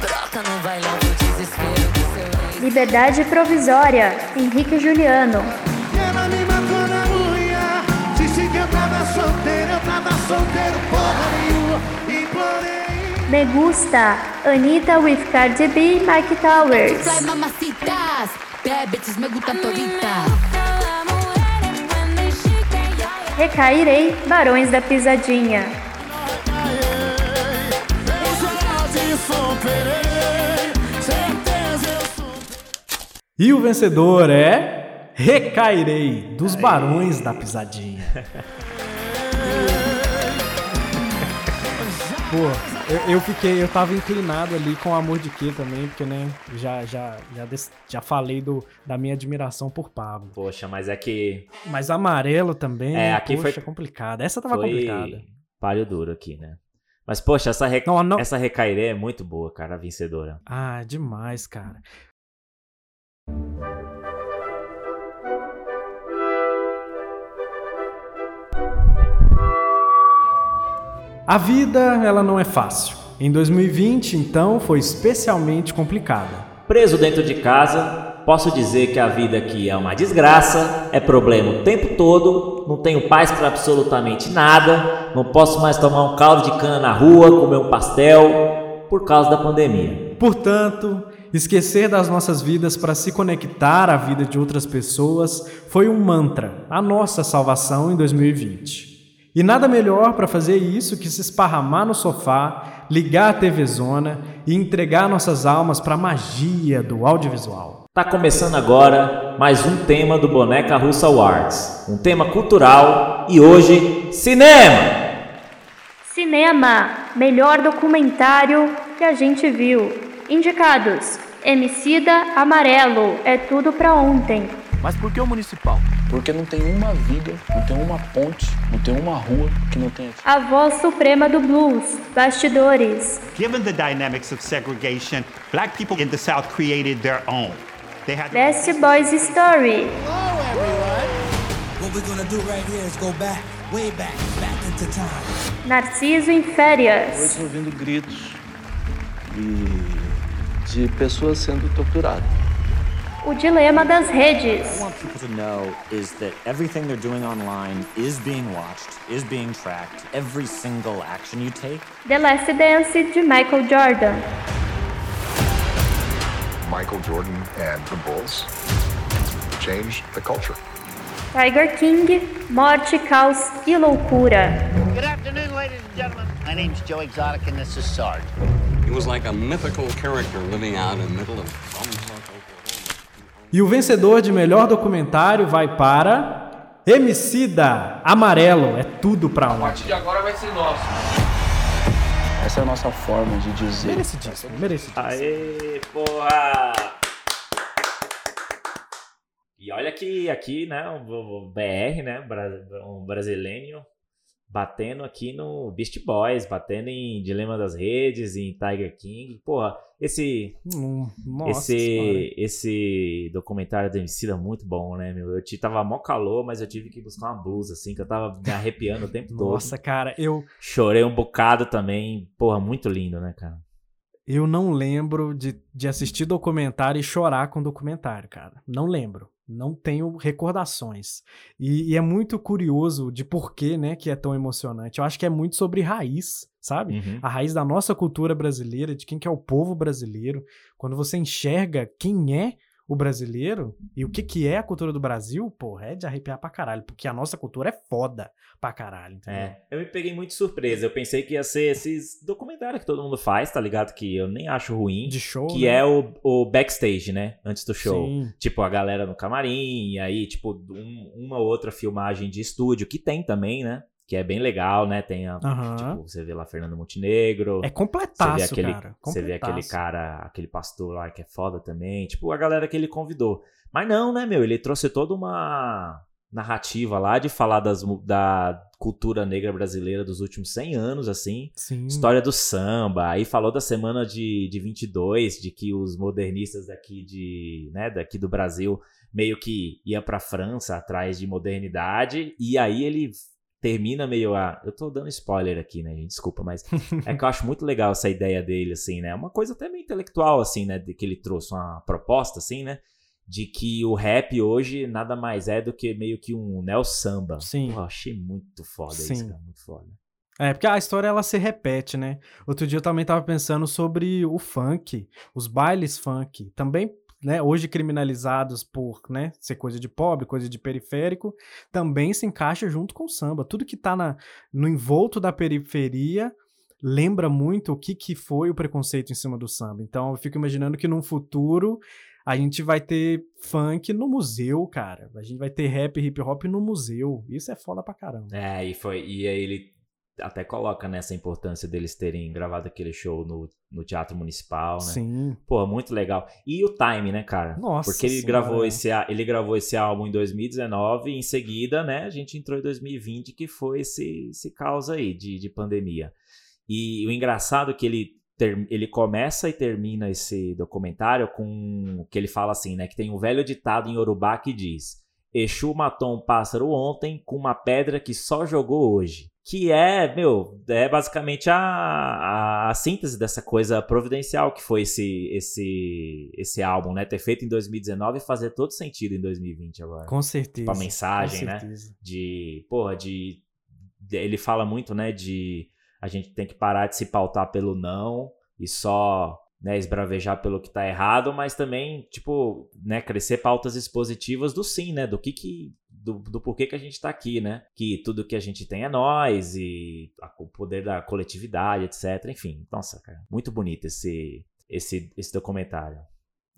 Broca no bailão pro desespero do seu ex. Liberdade Provisória, Henrique Juliano. Ela me matou na unha. Disse que eu tava solteiro, eu tava solteiro, porra nenhuma. Implorei. Me Gusta, Anitta with Cardi B, Mike Towers. Fly mamacitas, bad bitches me gustan toditas. Recairei, Barões da Pisadinha. Quase superei. Certeza eu sou. E o vencedor é Recairei, dos Barões da Pisadinha. Pô, eu, eu fiquei, eu tava inclinado ali com Amor de Quê também, porque, né, já, já, já, des- já falei do, da minha admiração por Pablo. Poxa, mas é que Mas Amarelo também, É, aqui foi- poxa, complicada. Essa tava foi complicada. palho duro aqui, né? Mas, poxa, essa, re... Não, não- essa recairê é muito boa, cara, a vencedora. Ah, demais, cara. A vida, ela não é fácil. Em 2020, então, foi especialmente complicada. Preso dentro de casa, posso dizer que a vida aqui é uma desgraça, é problema o tempo todo, não tenho paz para absolutamente nada, não posso mais tomar um caldo de cana na rua, comer um pastel, por causa da pandemia. Portanto, esquecer das nossas vidas para se conectar à vida de outras pessoas foi um mantra, a nossa salvação em 2020. E nada melhor para fazer isso que se esparramar no sofá, ligar a TV Zona e entregar nossas almas para a magia do audiovisual. Tá começando agora mais um tema do Boneca Russa Awards, um tema cultural e hoje cinema. Cinema, melhor documentário que a gente viu. Indicados: Emicida, Amarelo, É Tudo Pra Ontem. Mas por que o municipal? Porque não tem uma viga, não tem uma ponte, não tem uma rua que não tenha. A Voz Suprema do Blues, Bastidores. Given the dynamics of segregation, black people in the South created their own. They had Best Boys Story. What we're gonna do right here is go back, way back, back into time. Narciso em Férias. ouvindo gritos e de pessoas sendo torturadas. O Dilema das Redes. people to know is that everything they're doing online is being watched, is being tracked. Every single action you take. The Last Dance de Michael Jordan. Michael Jordan and the Bulls changed the culture. Tiger King, Morte, Caos e Loucura. Good afternoon, ladies and gentlemen. name's Joe Exotic, and this is Sarge. He was like a mythical character living out in the middle of Oklahoma. E o vencedor de melhor documentário vai para Emicida Amarelo. É tudo pra A um. partir de agora vai ser nosso. Essa é a nossa forma de dizer. Merecidíssimo, merecidíssimo. Aê, porra! E olha que aqui, né, o BR, né, um brasileiro batendo aqui no Beast Boys, batendo em Dilema das Redes, em Tiger King. Porra, esse Hum, nossa senhora. esse esse documentário do Emicida é muito bom, né, meu? Eu tava mó calor, mas eu tive que buscar uma blusa assim, que eu tava me arrepiando o tempo *laughs* todo. Nossa, cara, eu, Chorei um bocado também. Porra, muito lindo, né, cara? eu não lembro de, de assistir documentário e chorar com documentário, cara. Não lembro. Não tenho recordações. E, e é muito curioso de por que, né, que é tão emocionante. Eu acho que é muito sobre raiz, sabe? Uhum. A raiz da nossa cultura brasileira, de quem que é o povo brasileiro. Quando você enxerga quem é o brasileiro e o que que é a cultura do Brasil, porra, é de arrepiar pra caralho. Porque a nossa cultura é foda pra caralho, entendeu? É, eu me peguei muito surpresa. Eu pensei que ia ser esses documentários que todo mundo faz, tá ligado? Que eu nem acho ruim. De show, Que né? é o, o backstage, né? Antes do show. Sim. Tipo, a galera no camarim, e aí, tipo, um- uma outra filmagem de estúdio, que tem também, né? Que é bem legal, né? Tem a. Aham. Tipo, você vê lá Fernando Montenegro. É Você completaço, vê aquele, cara. Você vê aquele Completaço. cara, aquele pastor lá que é foda também. Tipo, a galera que ele convidou. Mas não, né, meu? Ele trouxe toda uma narrativa lá de falar das, da cultura negra brasileira dos últimos 100 anos, assim. Sim. História do samba. Aí falou da semana de, de 22, de que os modernistas daqui de, né, daqui do Brasil meio que iam pra França atrás de modernidade. E aí ele termina meio a. Eu tô dando spoiler aqui, né, gente? Desculpa, mas *laughs* é que eu acho muito legal essa ideia dele, assim, né? Uma coisa até meio intelectual, assim, né? De que ele trouxe uma proposta, assim, né? De que o rap hoje nada mais é do que meio que um neo samba. Sim. Pô, achei muito foda Sim. isso, cara. Muito foda. É, porque a história ela se repete, né? Outro dia eu também tava pensando sobre o funk, os bailes funk, também, né, hoje criminalizados por, né, ser coisa de pobre, coisa de periférico, também se encaixa junto com o samba. Tudo que tá na, no envolto da periferia lembra muito o que, que foi o preconceito em cima do samba. Então eu fico imaginando que num futuro a gente vai ter funk no museu, cara. A gente vai ter rap hip hop no museu. Isso é foda pra caramba. É, e foi. E aí ele até coloca nessa importância deles terem gravado aquele show no, no Teatro Municipal, né? Sim. Pô, muito legal. E o time, né, cara? Nossa Porque ele Senhora. gravou, esse, ele gravou esse álbum em 2019 e em seguida, né, a gente entrou em 2020, que foi esse, esse caos aí de, de pandemia. E o engraçado é que ele, ter- ele começa e termina esse documentário com que ele fala assim, né, que tem um velho ditado em Yorubá que diz Exu matou um pássaro ontem com uma pedra que só jogou hoje. Que é, meu, é basicamente a, a, síntese dessa coisa providencial que foi esse, esse, esse álbum, né? Ter feito em 2019 e fazer todo sentido em 2020 agora. Com certeza. Tipo, a mensagem, com né? certeza. De, porra, de, de- Ele fala muito, né? De a gente tem que parar de se pautar pelo não e só, né, esbravejar pelo que tá errado, mas também, tipo, né, crescer pautas expositivas do sim, né? Do que que. Do, do porquê que a gente tá aqui, né? Que tudo que a gente tem é nós e a- o poder da coletividade, etc. Enfim, nossa, cara, muito bonito esse, esse, esse documentário.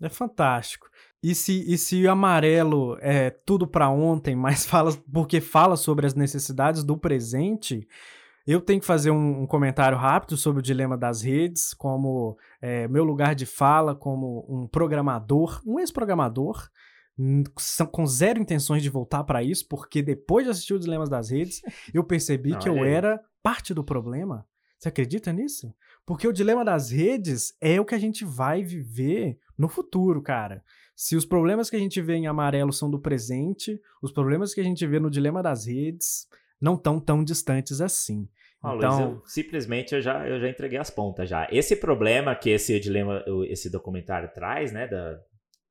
É fantástico. E se, e se o amarelo é tudo pra ontem, mas *laughs* fala porque fala sobre as necessidades do presente, eu tenho que fazer um, um comentário rápido sobre o dilema das redes, como é, meu lugar de fala, como um programador, um ex-programador, são- com zero intenções de voltar pra isso, porque depois de assistir o Dilemas das Redes, *laughs* eu percebi que eu aí. era parte do problema. Você acredita nisso? Porque o dilema das redes é o que a gente vai viver no futuro, cara. Se os problemas que a gente vê em amarelo são do presente, os problemas que a gente vê no dilema das redes não estão tão distantes assim. Ah, Luiz, então, eu- simplesmente eu já, eu já entreguei as pontas já. Esse problema que esse dilema, esse documentário traz, né, da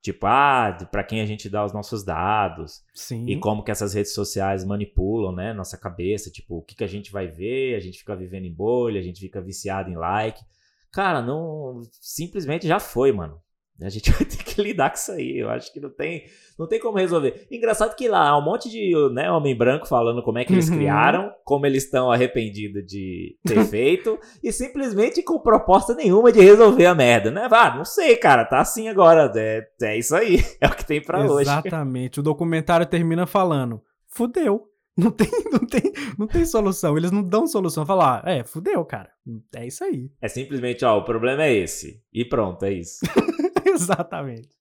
tipo, ah, para quem a gente dá os nossos dados sim. e como que essas redes sociais manipulam, né, nossa cabeça, tipo, o que que a gente vai ver, a gente fica vivendo em bolha, a gente fica viciado em like. Cara, não, simplesmente já foi, mano. A gente *laughs* vai ter que lidar com isso aí. Eu acho que não tem, não tem como resolver. Engraçado que lá há um monte de né, homem branco falando como é que eles Uhum. criaram, como eles estão arrependidos de ter *laughs* feito, e simplesmente com proposta nenhuma de resolver a merda, né? Ah, não sei, cara, tá assim agora. É, é isso aí. *laughs* É o que tem pra hoje. Exatamente. O documentário termina falando: fudeu. Não tem, não, tem, não tem solução. Eles não dão solução. Falar, ah, é, fudeu, cara. É isso aí. É simplesmente, ó, o problema é esse. E pronto, é isso. *laughs* Exatamente.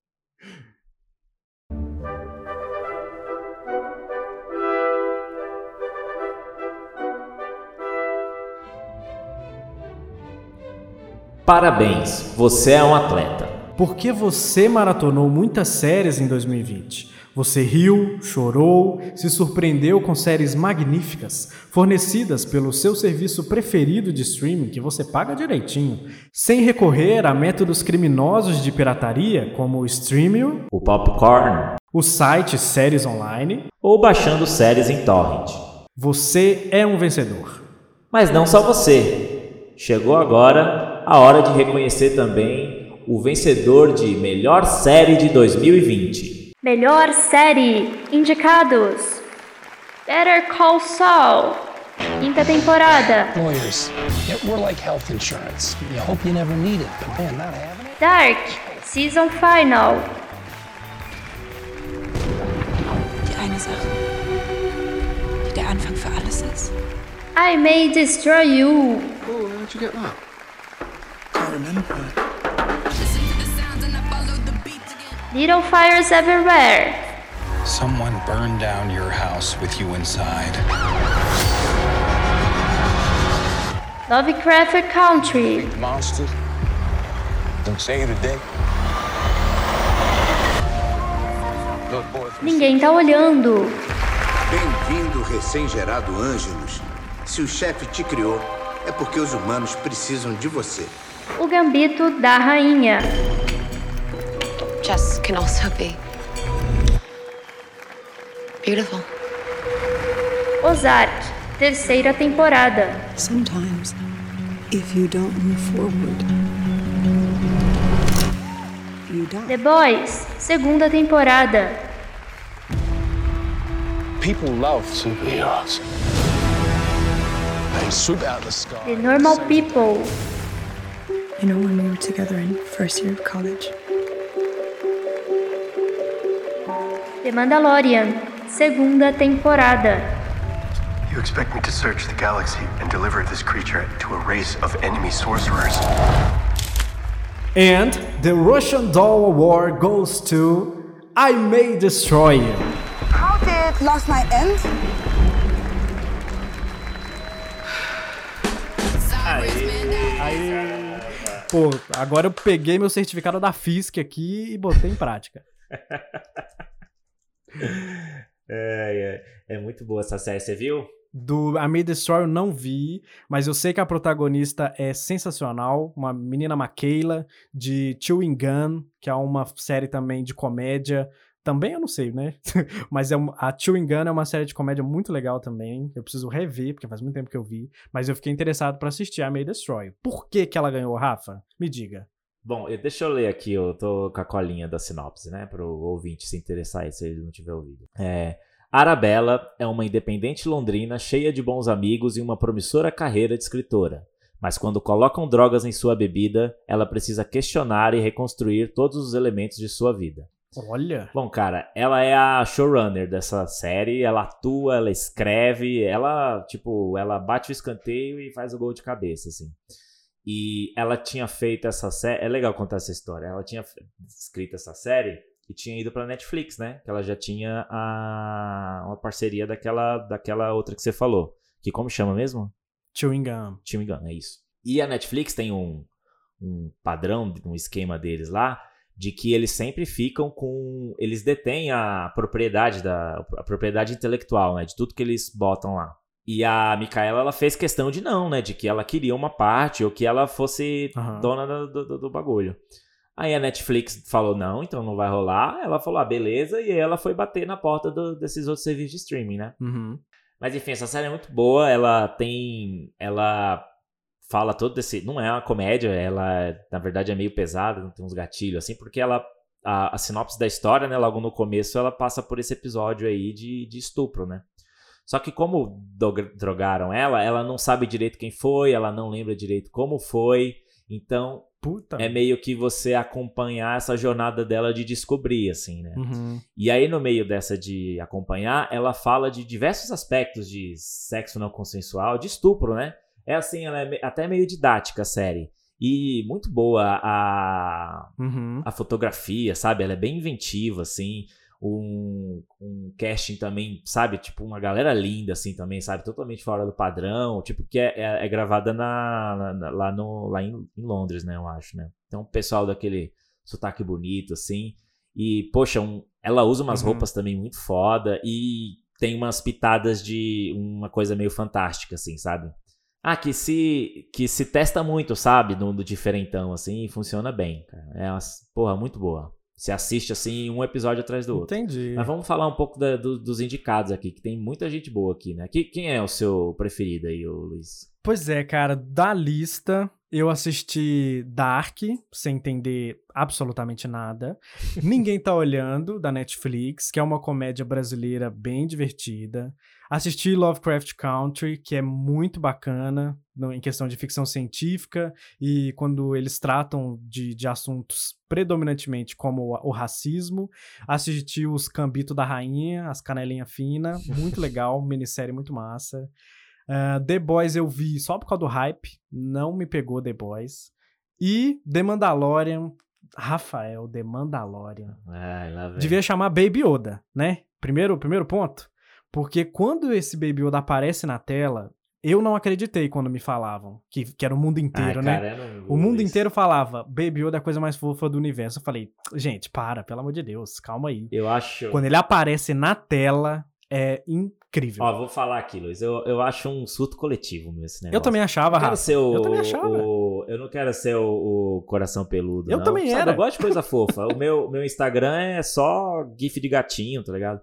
Parabéns, você é um atleta. Porque você maratonou muitas séries em 2020. Você riu, chorou, se surpreendeu com séries magníficas, fornecidas pelo seu serviço preferido de streaming que você paga direitinho, sem recorrer a métodos criminosos de pirataria como o Streamio, O popcorn. o site Séries Online. Ou baixando séries em torrent. Você é um vencedor. Mas não só você. Chegou agora a hora de reconhecer também o vencedor de melhor série de 2020. Melhor série. Indicados: Better Call Saul. Quinta temporada. Lawyers, yeah, we're like health insurance. You hope you never need it, but man, not having it. Dark. Season Final. Die eine Sache, die der Anfang für alles ist. I May Destroy You. Oh, how'd you get that? Can't remember. Little Fires Everywhere. Someone burned down your house with you inside. Lovecraft Country. Monsters? Don't say it today. Ninguém tá olhando. Bem-vindo, recém-gerado Ângelos. Se o chefe te criou, é porque os humanos precisam de você. O Gambito da Rainha. Jess can also be beautiful. Ozark. Terceira temporada. Sometimes, if you don't move forward, you die. The Boys. Segunda temporada. people love superheroes. They swoop out of the sky. The Normal People. You know when we were together in first year of college? The Mandalorian. Segunda temporada. You expect me to search the galaxy and deliver this creature to a race of enemy sorcerers? And the Russian Doll Award goes to I May Destroy You. How did last night end? Pô, agora eu peguei meu certificado da FISC aqui e botei em prática. *laughs* *laughs* É, é, é muito boa essa série, você viu? Do I May Destroy eu não vi, mas eu sei que a protagonista é sensacional, uma menina Maquila, de Chewing Gun, que é uma série também de comédia. Também eu não sei, né? *laughs* mas é a Chewing Gun é uma série de comédia muito legal também. Eu preciso rever, porque faz muito tempo que eu vi. Mas eu fiquei interessado pra assistir a May Destroy. Por que que ela ganhou, Rafa? Me diga. Bom, deixa eu ler aqui, eu tô com a colinha da sinopse, né? Pro ouvinte se interessar aí, se ele não tiver ouvido. É. Arabella é uma independente londrina cheia de bons amigos e uma promissora carreira de escritora. Mas quando colocam drogas em sua bebida, ela precisa questionar e reconstruir todos os elementos de sua vida. Olha. Bom, cara, ela é a showrunner dessa série, ela atua, ela escreve, ela, tipo, ela bate o escanteio e faz o gol de cabeça, assim. E ela tinha feito essa série, é legal contar essa história, ela tinha escrito essa série e tinha ido pra Netflix, né? Que ela já tinha a, uma parceria daquela, daquela outra que você falou, que como chama mesmo? Chewing Gum. Chewing Gum, é isso. E a Netflix tem um, um padrão, um esquema deles lá, de que eles sempre ficam com. Eles detêm a propriedade da. a propriedade intelectual, né? De tudo que eles botam lá. E a Micaela, ela fez questão de não, né? De que ela queria uma parte ou que ela fosse Aham. dona do, do, do bagulho. Aí a Netflix falou, não, então não vai rolar. Ela falou, ah, beleza. E aí ela foi bater na porta do- desses outros serviços de streaming, né? Uhum. Mas enfim, essa série é muito boa. Ela tem. Ela fala todo desse. Não é uma comédia, ela na verdade é meio pesada, tem uns gatilhos assim, porque ela. A, a sinopse da história, né, logo no começo, ela passa por esse episódio aí de, de estupro, né? Só que como drogaram ela, ela não sabe direito quem foi, ela não lembra direito como foi. Então, Puta. é meio que você acompanhar essa jornada dela de descobrir, assim, né? Uhum. E aí, no meio dessa de acompanhar, ela fala de diversos aspectos de sexo não consensual, de estupro, né? É assim, ela é até meio didática a série. E muito boa a, Uhum. a fotografia, sabe? Ela é bem inventiva, assim. Um, um casting também, sabe? Tipo, uma galera linda, assim, também, sabe? Totalmente fora do padrão. Tipo, que é, é- é gravada na, na- lá, no, lá em, em Londres, né? Eu acho, né? Então, o pessoal daquele sotaque bonito, assim. E, poxa, um- ela usa umas Uhum. roupas também muito foda. E tem umas pitadas de uma coisa meio fantástica, assim, sabe? Ah, que se, que se testa muito, sabe? No, no diferentão, assim, e funciona bem, cara. É uma, porra, muito boa. Você assiste, assim, um episódio atrás do outro. Entendi. Mas vamos falar um pouco da- do- dos indicados aqui, que tem muita gente boa aqui, né? Que- quem é o seu preferido aí, Luiz? Pois é, cara, da lista eu assisti Dark, sem entender absolutamente nada. *laughs* Ninguém tá olhando, da Netflix, que é uma comédia brasileira bem divertida. Assisti Lovecraft Country, que é muito bacana no- em questão de ficção científica e quando eles tratam de, de assuntos predominantemente como o, o racismo. Assisti os Cambito da Rainha, as Canelinha Fina, *laughs* muito legal, minissérie muito massa. Ah, The Boys eu vi só por causa do hype, não me pegou The Boys. E The Mandalorian, Rafael, The Mandalorian. Ai. Devia chamar Baby Yoda, né? Primeiro, primeiro ponto. Porque quando esse Baby Yoda aparece na tela, eu não acreditei quando me falavam que, que era o mundo inteiro, Ai, né? cara, o mundo isso. inteiro falava Baby Yoda é a coisa mais fofa do universo. Eu falei, gente, para, pelo amor de Deus, calma aí. Eu acho. Quando ele aparece na tela, é incrível. Ó, vou falar aqui, Luiz. Eu, eu acho um surto coletivo mesmo negócio. Eu também achava, Eu Rafa. o, Eu também achava. o- eu não quero ser o, o coração peludo. Eu não. também Sabe, era. Eu gosto de coisa fofa. O meu, meu Instagram é só GIF de gatinho, tá ligado?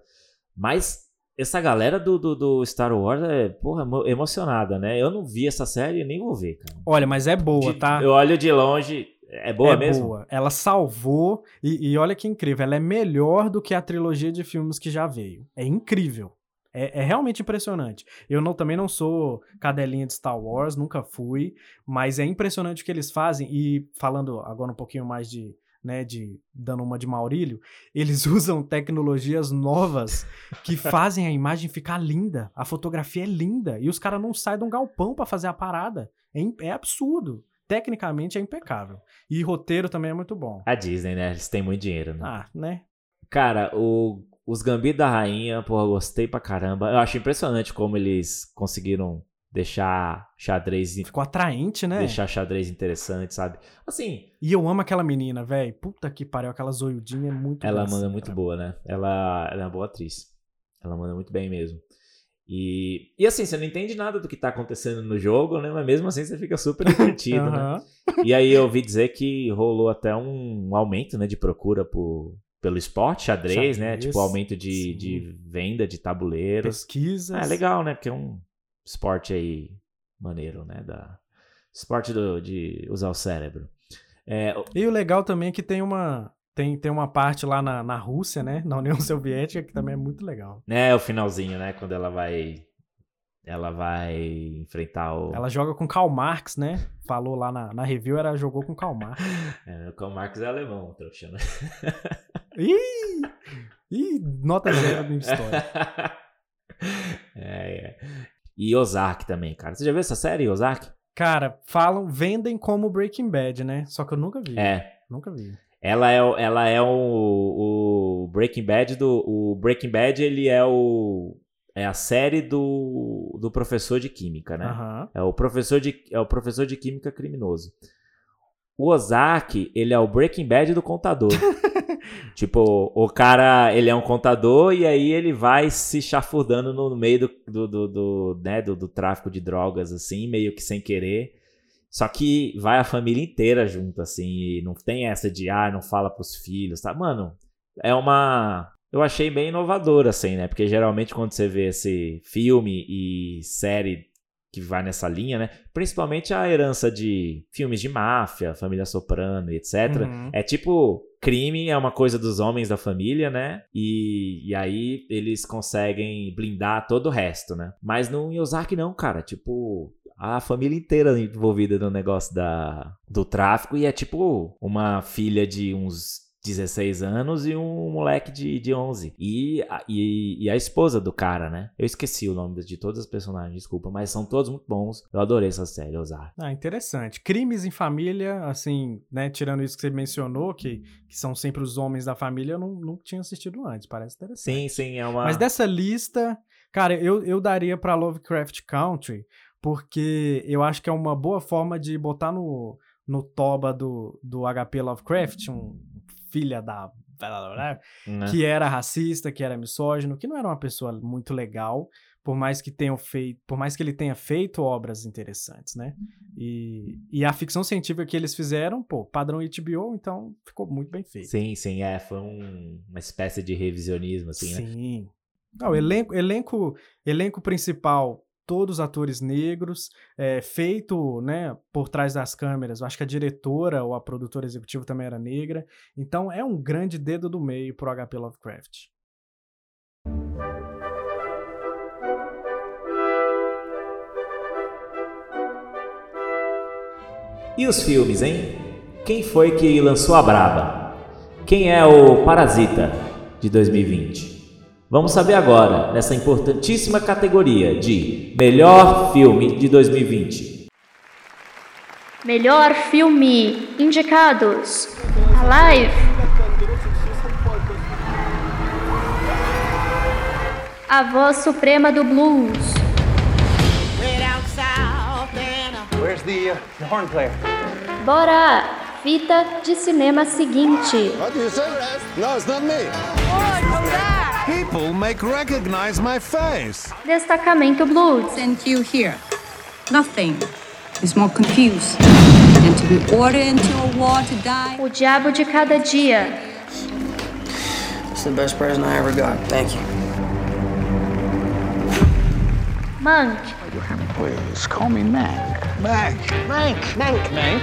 Mas essa galera do, do, do Star Wars é, porra, emo- emocionada, né? Eu não vi essa série e nem vou ver, cara. Olha, mas é boa, tá? Eu olho de longe. É boa é mesmo? boa. Ela salvou, e, e olha que incrível, ela é melhor do que a trilogia de filmes que já veio. É incrível. É, é realmente impressionante. Eu não, também não sou cadelinha de Star Wars, nunca fui, mas é impressionante o que eles fazem. E falando agora um pouquinho mais de, né, de dando uma de Maurílio, eles *laughs* usam tecnologias novas que fazem a imagem ficar linda. A fotografia é linda e os caras não saem de um galpão pra fazer a parada. É, é absurdo. Tecnicamente é impecável. E roteiro também é muito bom. A Disney, né? Eles têm muito dinheiro, né? Ah, né? Cara, o, os Gambit da Rainha, porra, gostei pra caramba. Eu acho impressionante como eles conseguiram deixar xadrez. Ficou atraente, né? Deixar xadrez interessante, sabe? Assim, E eu amo aquela menina, velho. Puta que pariu, aquela zoiudinha é muito ela massa. manda muito boa, né? Ela, ela é uma boa atriz. Ela manda muito bem mesmo. E, e assim, você não entende nada do que tá acontecendo no jogo, né? Mas mesmo assim você fica super *laughs* divertido, Aham. né? E aí eu ouvi dizer que rolou até um aumento, né, de procura por, pelo esporte, xadrez, né? Xadrez, Tipo, aumento de, sim. de venda de tabuleiros. Pesquisas. É legal, né? Porque é um esporte aí maneiro, né? Da... Esporte do- de usar o cérebro. É, E o legal também é que tem uma, tem, tem uma parte lá na, na Rússia, né? Na União *laughs* Soviética, que também é muito legal. É, o finalzinho, né? Quando ela vai. Ela vai enfrentar o. Ela joga com Karl Marx, né? Falou lá na, na review, ela jogou com Karl Marx. *laughs* É, o Karl Marx é alemão, trouxa, né? *laughs* Ih! Ih, nota zero de história. é, é. E Ozark também, cara. Você já viu essa série, Ozark? Cara, falam, vendem como Breaking Bad, né? Só que eu nunca vi. É. Nunca vi. Ela é, o- ela é o, o Breaking Bad do. O Breaking Bad, ele é o. É a série do, do professor de química, né? Aham. É o professor de, é o professor de química criminoso. O Ozark, ele é o Breaking Bad do contador. *laughs* tipo, o cara, ele é um contador e aí ele vai se chafurdando no meio do, do, do, do, né, do, do tráfico de drogas, assim, meio que sem querer. Só que vai a família inteira junto, assim, e não tem essa de, ah, não fala pros filhos, tá? Mano, é uma... Eu achei bem inovador, assim, né? Porque geralmente quando você vê esse filme e série que vai nessa linha, né? Principalmente a herança de filmes de máfia, família soprano e etc. Uhum. É tipo, crime é uma coisa dos homens da família, né? E, e aí eles conseguem blindar todo o resto, né? Mas no Yozaki não, cara. Tipo, a família inteira envolvida no negócio da, do tráfico e é tipo uma filha de uns 16 anos e um moleque de, de 11. E, a- e, e a esposa do cara, né? Eu esqueci o nome de todas as personagens, desculpa, mas são todos muito bons. Eu adorei essa série, Ozark. Ah, interessante. Crimes em família, assim, né? Tirando isso que você mencionou, que, que são sempre os homens da família, eu não, não tinha assistido antes. Parece interessante. Sim, sim, é uma. Mas dessa lista, cara, eu, eu daria pra Lovecraft Country, porque eu acho que é uma boa forma de botar no, no toba do, do HP Lovecraft, um filha da. Né? que era racista, que era misógino, que não era uma pessoa muito legal, por mais que tenham feito, por mais que ele tenha feito obras interessantes, né? E, e a ficção científica que eles fizeram, pô, padrão HBO, então ficou muito bem feito. Sim, sim, é. Foi um- uma espécie de revisionismo, assim, né? Sim. Não, elenco, elenco, elenco principal, todos atores negros, é, feito, né, por trás das câmeras. Eu acho que a diretora ou a produtora executiva também era negra. Então é um grande dedo do meio pro HP Lovecraft. E os filmes, hein? Quem foi que lançou a Braba? Quem é o Parasita de 2020? Vamos saber agora, nessa importantíssima categoria de Melhor Filme de 2020. Melhor filme indicados: Alive, A Voz Suprema do Blues, Where's the, uh, the horn player? Bora, fita de cinema seguinte. What do you say? No, it's not me. People make recognize my face. Destacamento Blues. Sent you here. Nothing is more confused than to be ordered into a war to die. O Diabo de Cada Dia, It's the best present I ever got. Thank you. Monk, Please call me Mac. Mac. Mank. Mank. Mank?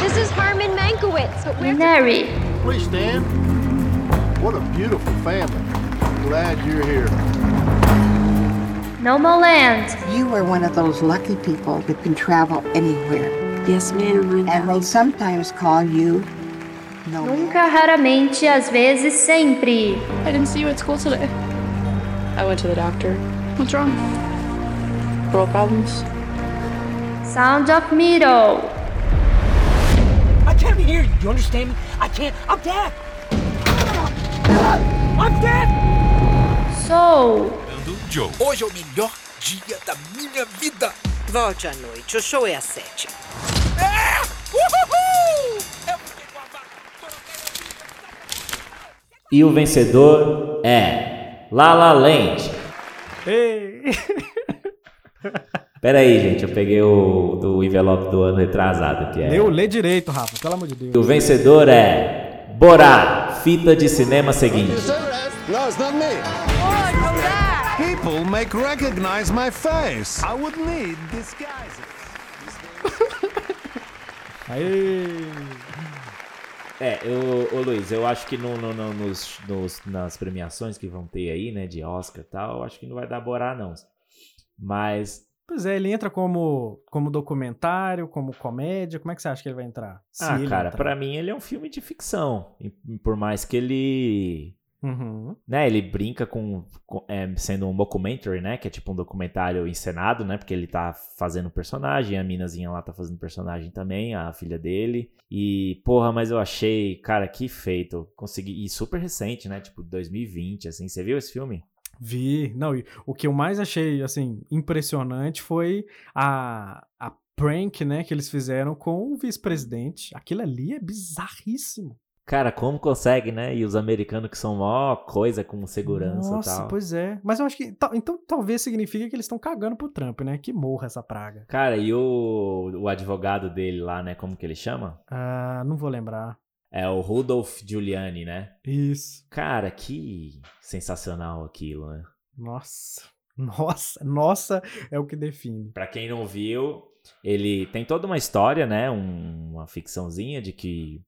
This is Herman Mankiewicz, but we're Minari, Please stand. What a beautiful family. Glad you're here. Nomoland, You are one of those lucky people that can travel anywhere. Yes, ma'am. And they sometimes call you no Nunca, Raramente, Às vezes, Sempre. I didn't see you at school today. I went to the doctor. What's wrong? Girl problems? Sound of Metal, I can't hear you. You understand me? I can't. I'm deaf. I'm Soul, Joe. Hoje é o melhor dia da minha vida. Volte à noite, o show é às sete. É! Uhul! E o vencedor é La La Land. Ei! *laughs* Pera aí, gente, eu peguei o do envelope do ano retrasado, que é... Leu, lê direito, Rafa, pelo amor de Deus. O vencedor é Borá, fita de cinema seguinte. No, it's not me. People make recognize my face. I would need disguises. *laughs* Aê! É, eu, ô Luiz, eu acho que no, no- no- nos, nos- nas premiações que vão ter aí, né, de Oscar e tal, eu acho que não vai dar Borá, não. Mas, Pois é, ele entra como, como documentário, como comédia. Como é que você acha que ele vai entrar? Se ah, cara, pra mim ele é um filme de ficção. E Por mais que ele Uhum. né, ele brinca com, com- é, sendo um documentary, né, que é tipo um documentário encenado, né, porque ele tá fazendo personagem, a minazinha lá tá fazendo personagem também, a filha dele, e porra, mas eu achei, cara, que feito, consegui, e super recente, né, tipo 2020, assim, você viu esse filme? Vi. Não, e o que eu mais achei, assim, impressionante foi a, a prank, né, que eles fizeram com o vice-presidente. Aquilo ali é bizarríssimo. Cara, como consegue, né, e os americanos que são mó coisa com segurança Nossa, e tal. pois é. Mas eu acho que. então talvez signifique que eles estão cagando pro Trump, né? Que morra essa praga. Cara, e o, o advogado dele lá, né, como que ele chama? Ah, não vou lembrar. É o Rudolph Giuliani, né? Isso. Cara, que sensacional aquilo, né? Nossa. *laughs* Nossa, nossa é o que define. Pra quem não viu, ele tem toda uma história, né? Um- uma ficçãozinha de que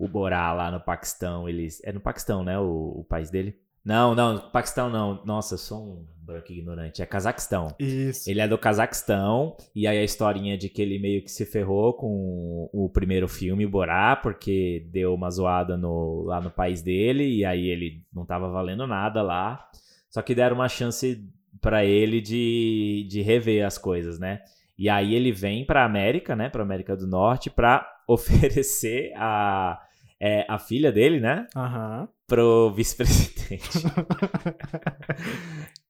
o Borá lá no Paquistão, eles. É no Paquistão, né? O, o país dele. Não, não, Paquistão não. Nossa, eu sou um branco ignorante. É Cazaquistão. Isso. Ele é do Cazaquistão, e aí a historinha de que ele meio que se ferrou com o primeiro filme, Borá, porque deu uma zoada no, lá no país dele, e aí ele não tava valendo nada lá. Só que deram uma chance pra ele de, de rever as coisas, né? E aí ele vem pra América, né? Pra América do Norte, pra *laughs* oferecer a, é, a filha dele, né? Aham. pro vice-presidente.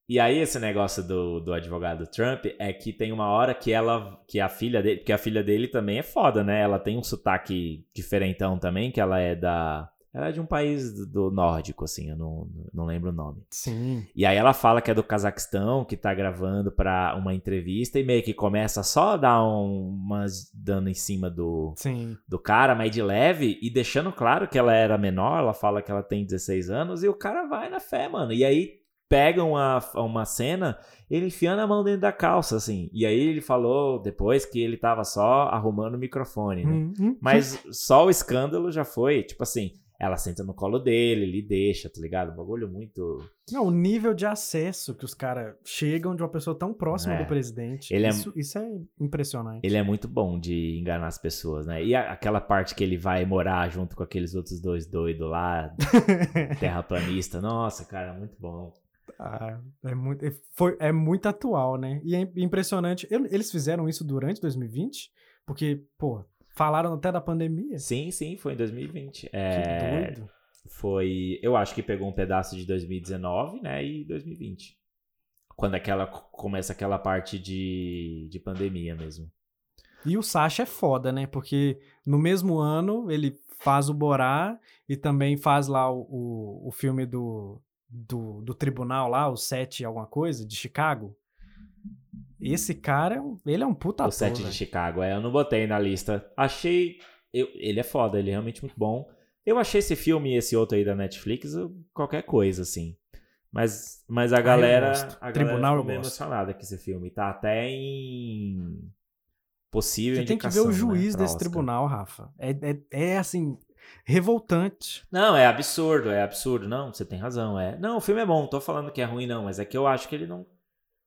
e aí esse negócio do, do advogado Trump é que tem uma hora que ela, que a filha dele, porque a filha dele também é foda, né? Ela tem um sotaque diferentão também, que ela é da, ela é de um país do, nórdico, assim, eu não, não lembro o nome. Sim. E aí ela fala que é do Cazaquistão, que tá gravando pra uma entrevista e meio que começa só a dar um, umas dando em cima do, Sim. do cara, mas de leve, e deixando claro que ela era menor, ela fala que ela tem 16 anos, e o cara vai na fé, mano. E aí pegam uma, uma cena, ele enfiando a mão dentro da calça, assim. E aí ele falou depois que ele tava só arrumando o microfone, né? Uhum. Mas só o escândalo já foi, tipo assim, ela senta no colo dele, ele deixa, tá ligado? Um bagulho muito. Não, o nível de acesso que os caras chegam de uma pessoa tão próxima É. do presidente. Ele é- isso, isso é impressionante. Ele é muito bom de enganar as pessoas, né? E a- aquela parte que ele vai morar junto com aqueles outros dois doidos lá, *laughs* terraplanista, nossa, cara, muito bom. Ah, é, muito, é- foi, é muito atual, né? E é im- impressionante. Eles fizeram isso durante 2020? Porque, pô, falaram até da pandemia. Sim, sim, foi em 2020. É, doido. Foi, eu acho que pegou um pedaço de 2019, né, e 2020. Quando aquela começa aquela parte de, de pandemia mesmo. E o Sasha é foda, né? Porque no mesmo ano ele faz o Borá e também faz lá o, o, o filme do, do, do tribunal lá, o Sete alguma coisa, de Chicago. Esse cara, é ele é um puta o set de. Chicago, é, eu não botei na lista. Achei, eu, ele é foda, ele é realmente muito bom. Eu achei esse filme e esse outro aí da Netflix qualquer coisa assim. Mas, mas a Ah, galera, gosto. a galera Tribunal ficou gosto. emocionada com esse filme. Tá até em possível Você tem que ver o né, juiz pra desse tribunal, Rafa. É, é, é assim, revoltante. Não, é absurdo, é absurdo. Não, você tem razão. É. Não, o filme é bom, não tô falando que é ruim, não, mas é que eu acho que ele não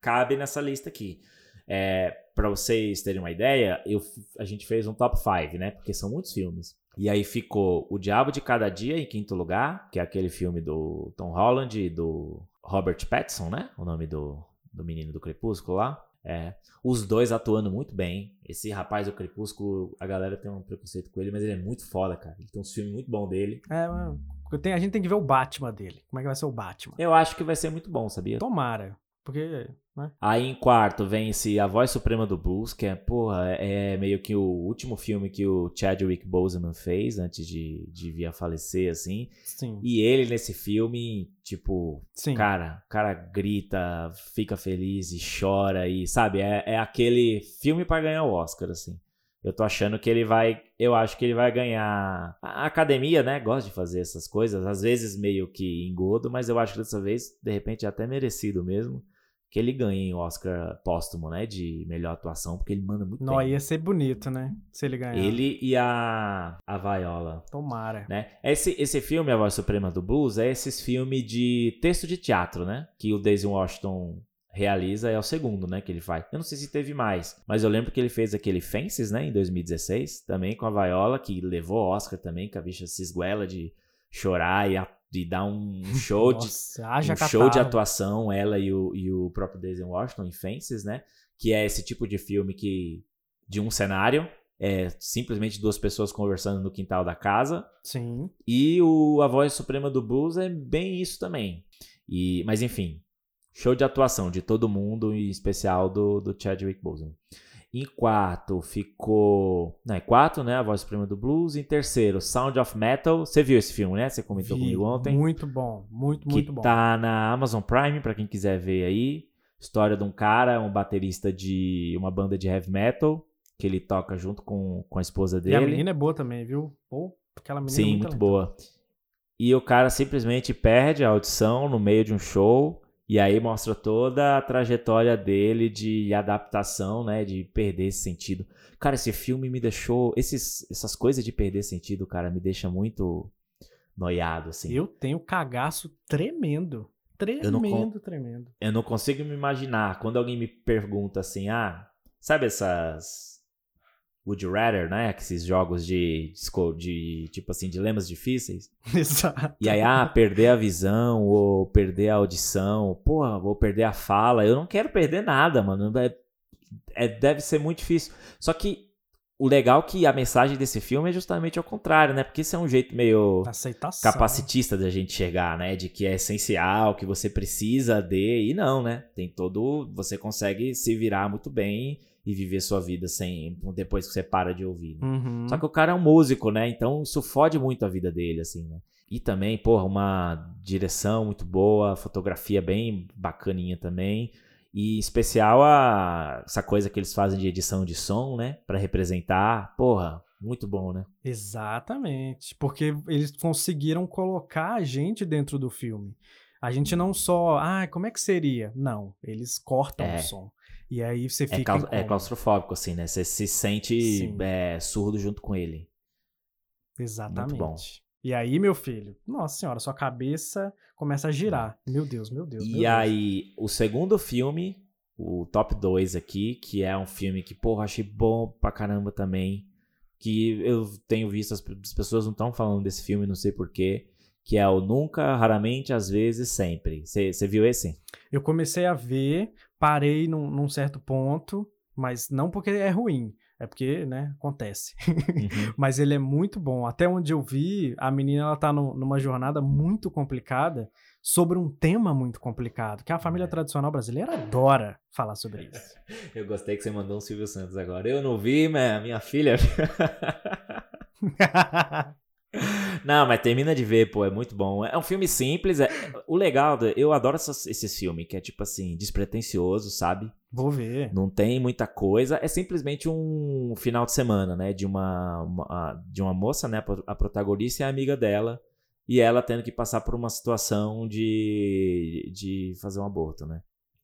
cabe nessa lista aqui. É, para vocês terem uma ideia, eu, a gente fez um top 5, né? Porque são muitos filmes. E aí ficou O Diabo de Cada Dia em quinto lugar, que é aquele filme do Tom Holland e do Robert Pattinson, né? O nome do, do menino do Crepúsculo lá. É, os dois atuando muito bem. Esse rapaz do Crepúsculo, a galera tem um preconceito com ele, mas ele é muito foda, cara. Ele tem uns filmes muito bons dele. É, mano, a gente tem que ver o Batman dele. Como é que vai ser o Batman? Eu acho que vai ser muito bom, sabia? Tomara. Porque, né? Aí em quarto vem esse A Voz Suprema do Blues, que é, porra, é meio que o último filme que o Chadwick Boseman fez antes de, de vir a falecer, assim. Sim. E ele nesse filme, tipo, Sim. cara, o cara grita, fica feliz e chora e, sabe, é, é aquele filme pra ganhar o Oscar, assim. Eu tô achando que ele vai, eu acho que ele vai ganhar. A academia, né, gosta de fazer essas coisas, às vezes meio que engodo, mas eu acho que dessa vez, de repente, é até merecido mesmo que ele ganhe o Oscar póstumo, né, de melhor atuação, porque ele manda muito Não, bem. ia ser bonito, né? Se ele ganhar. Ele e a, a Viola. Tomara. Né? Esse, esse filme, A Voz Suprema do Blues, é esses filmes de texto de teatro, né? Que o Daisy Washington realiza, é o segundo, né? Que ele faz. Eu não sei se teve mais, mas eu lembro que ele fez aquele Fences, né? Em 2016, também com a Viola, que levou o Oscar também, que a bicha se esguela de chorar e, a, de dar um *laughs* show de Nossa, haja um show de atuação, ela e o, e o próprio Daisy Washington em Fences, né? Que é esse tipo de filme que de um cenário, é simplesmente duas pessoas conversando no quintal da casa. Sim. E o A Voz Suprema do Blues é bem isso também. E, mas enfim, show de atuação de todo mundo, em especial do, do Chadwick Boseman. Em quarto ficou. Não, é quarto, né? A Voz Suprema do Blues. Em terceiro, Sound of Metal. Você viu esse filme, né? Você comentou Vi, comigo ontem. Muito bom, muito, muito bom. tá na Amazon Prime, pra quem quiser ver aí. História de um cara, um baterista de uma banda de heavy metal, que ele toca junto com, com a esposa E dele. a menina é boa também, viu? Pô, aquela menina é Sim, muito muito talentosa. boa. E o cara simplesmente perde a audição no meio de um show E aí mostra toda a trajetória dele de adaptação, né? De perder esse sentido. Cara, esse filme me deixou. Esses, essas coisas de perder sentido, cara, me deixa muito noiado, assim. Eu tenho cagaço tremendo. Eu não Tremendo, tremendo. Eu não consigo me imaginar. Quando alguém me pergunta assim, ah, sabe essas. Would you rather, né? Que Esses jogos de, esco- de, tipo assim, dilemas difíceis. *laughs* Exato. E aí, ah, perder a visão, ou perder a audição, porra, vou perder a fala. Eu não quero perder nada, mano. É, é- deve ser muito difícil. Só que o legal é que a mensagem desse filme é justamente ao contrário, né? Porque esse é um jeito meio Aceitação. capacitista da gente chegar, né? De que é essencial, que você precisa de. E não, né? Tem todo. Você consegue se virar muito bem e viver sua vida sem. Depois que você para de ouvir. né? Uhum. Só que o cara é um músico, né? Então isso fode muito a vida dele, assim, né? E também, porra, uma direção muito boa, fotografia bem bacaninha também. E em especial a, essa coisa que eles fazem de edição de som, né? Pra representar. Porra, muito bom, né? Exatamente. Porque eles conseguiram colocar a gente dentro do filme. A gente não só, ah, como é que seria? Não, eles cortam É. o som. E aí você É, fica. é incômodo. claustrofóbico, assim, né? Você se sente é, surdo junto com ele. Exatamente. bom. E aí, meu filho, nossa senhora, sua cabeça começa a girar. Meu Deus, meu Deus. meu E Deus. aí, o segundo filme, o top 2 aqui, que é um filme que, porra, achei bom pra caramba também. Que eu tenho visto, as pessoas não estão falando desse filme, não sei porquê. Que é o Nunca, Raramente, Às vezes, Sempre. Você viu esse? Eu comecei a ver, parei num, num certo ponto, mas não porque é ruim, é porque, né, acontece. Uhum. *laughs* mas ele é muito bom. Até onde eu vi, a menina ela tá no- numa jornada muito complicada sobre um tema muito complicado, que a É. família tradicional brasileira adora falar sobre *laughs* isso. Eu gostei que você mandou um Silvio Santos agora. Eu não vi, mas minha filha. *laughs* Não, mas termina de ver, pô, é muito bom. É um filme simples. é- O legal, eu adoro essas- esses filmes, que é tipo assim, despretensioso, sabe? Vou ver. Não tem muita coisa. É simplesmente um final de semana, né? De uma, uma- de uma moça, né? A protagonista a amiga dela. E ela tendo que passar por uma situação de, de fazer um aborto, né?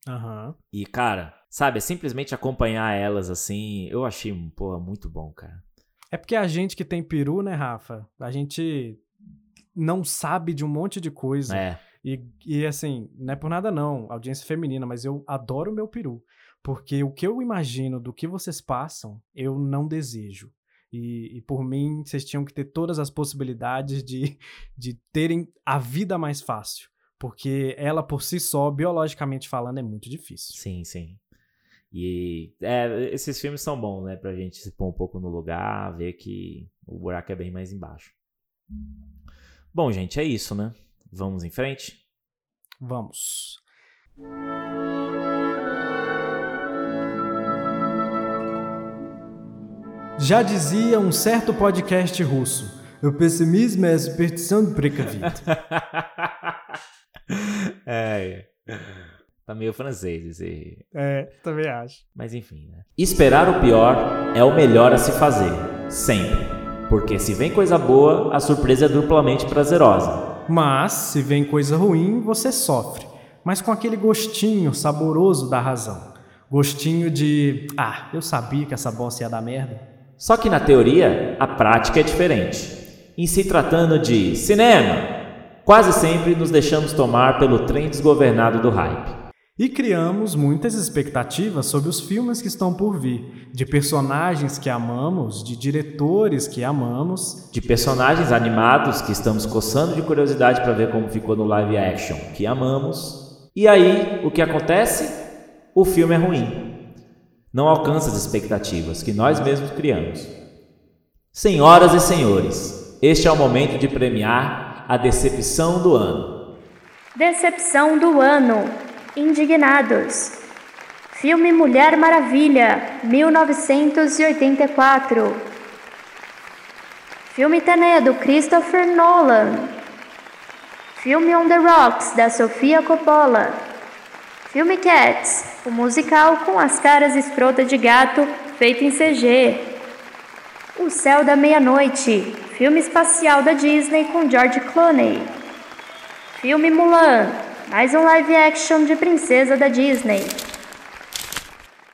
Aham. E, cara, sabe, é simplesmente acompanhar elas assim. Eu achei, porra, muito bom, cara. É porque a gente que tem peru, né, Rafa? A gente não sabe de um monte de coisa. É. E, e assim, não é por nada não, audiência feminina, mas eu adoro o meu peru. Porque o que eu imagino do que vocês passam, eu não desejo. E, e por mim, vocês tinham que ter todas as possibilidades de, de terem a vida mais fácil. Porque ela por si só, biologicamente falando, é muito difícil. Sim, sim. E é, esses filmes são bons, né? Pra gente se pôr um pouco no lugar, ver que o buraco é bem mais embaixo. Bom, gente, é isso, né? Vamos em frente? Vamos. Já dizia um certo podcast russo: o pessimismo é a superstição do precavido. *laughs* é, tá meio francês esse. É, também acho. Mas enfim, né? Esperar o pior é o melhor a se fazer, sempre. Porque se vem coisa boa, a surpresa é duplamente prazerosa. Mas, se vem coisa ruim, você sofre. Mas com aquele gostinho saboroso da razão. Gostinho de. Ah, eu sabia que essa bosta ia dar merda. Só que na teoria, a prática é diferente. Em se tratando de cinema, quase sempre nos deixamos tomar pelo trem desgovernado do hype. E criamos muitas expectativas sobre os filmes que estão por vir, de personagens que amamos, de diretores que amamos, De personagens animados que estamos coçando de curiosidade para ver como ficou no live action, que amamos. E aí, o que acontece? O filme é ruim. Não alcança as expectativas que nós mesmos criamos. Senhoras e senhores, este é o momento de premiar a decepção do ano. Decepção do ano. Indignados. Filme Mulher Maravilha, 1984. Filme Tené, do Christopher Nolan. Filme On the Rocks, da Sofia Coppola. Filme Cats, o musical com as caras escrotas de gato feito em CG. O Céu da Meia-Noite, filme espacial da Disney com George Clooney. Filme Mulan, mais um live action de princesa da Disney.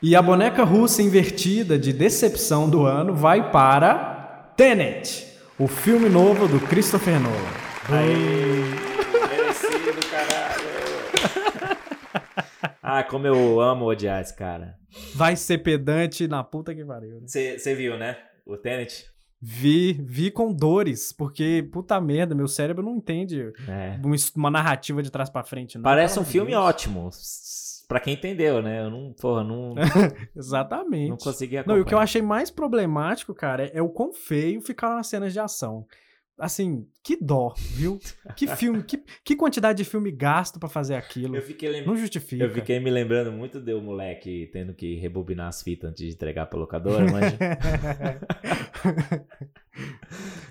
E a boneca russa invertida de decepção do ano vai para Tenet, o filme novo do Christopher Nolan. Merecido, caralho. ah, como eu amo odiar esse cara. Vai ser pedante na puta que pariu. né? Você viu, né? O Tenet? Vi, vi com dores, porque puta merda, meu cérebro não entende É. uma, uma narrativa de trás pra frente. Não, Parece um filme ótimo. Pra quem entendeu, né? Eu não, porra, não, *laughs* Exatamente. não consegui Não, acompanhar. e o que eu achei mais problemático, cara, é, é o quão feio ficaram as cenas de ação. Assim, que dó, viu? Que *laughs* filme, que, que quantidade de filme gasto pra fazer aquilo. Eu fiquei lem- Não justifica. Eu fiquei me lembrando muito do moleque tendo que rebobinar as fitas antes de entregar pra locadora, manja. *laughs*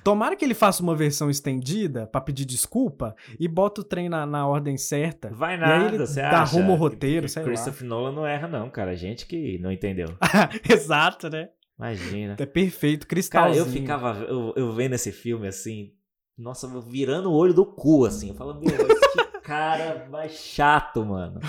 Tomara que ele faça uma versão estendida pra pedir desculpa e bota o trem na, na ordem certa. Vai nada, você dá acha? rumo ao roteiro, sei lá. Christopher Nolan não erra não, cara. Gente que não entendeu. *laughs* Exato, né? Imagina. É perfeito, Cara, cristalzinho. eu ficava eu, eu vendo esse filme assim, nossa, virando o olho do cu assim. Eu falo, meu, que *laughs* cara mais chato, mano.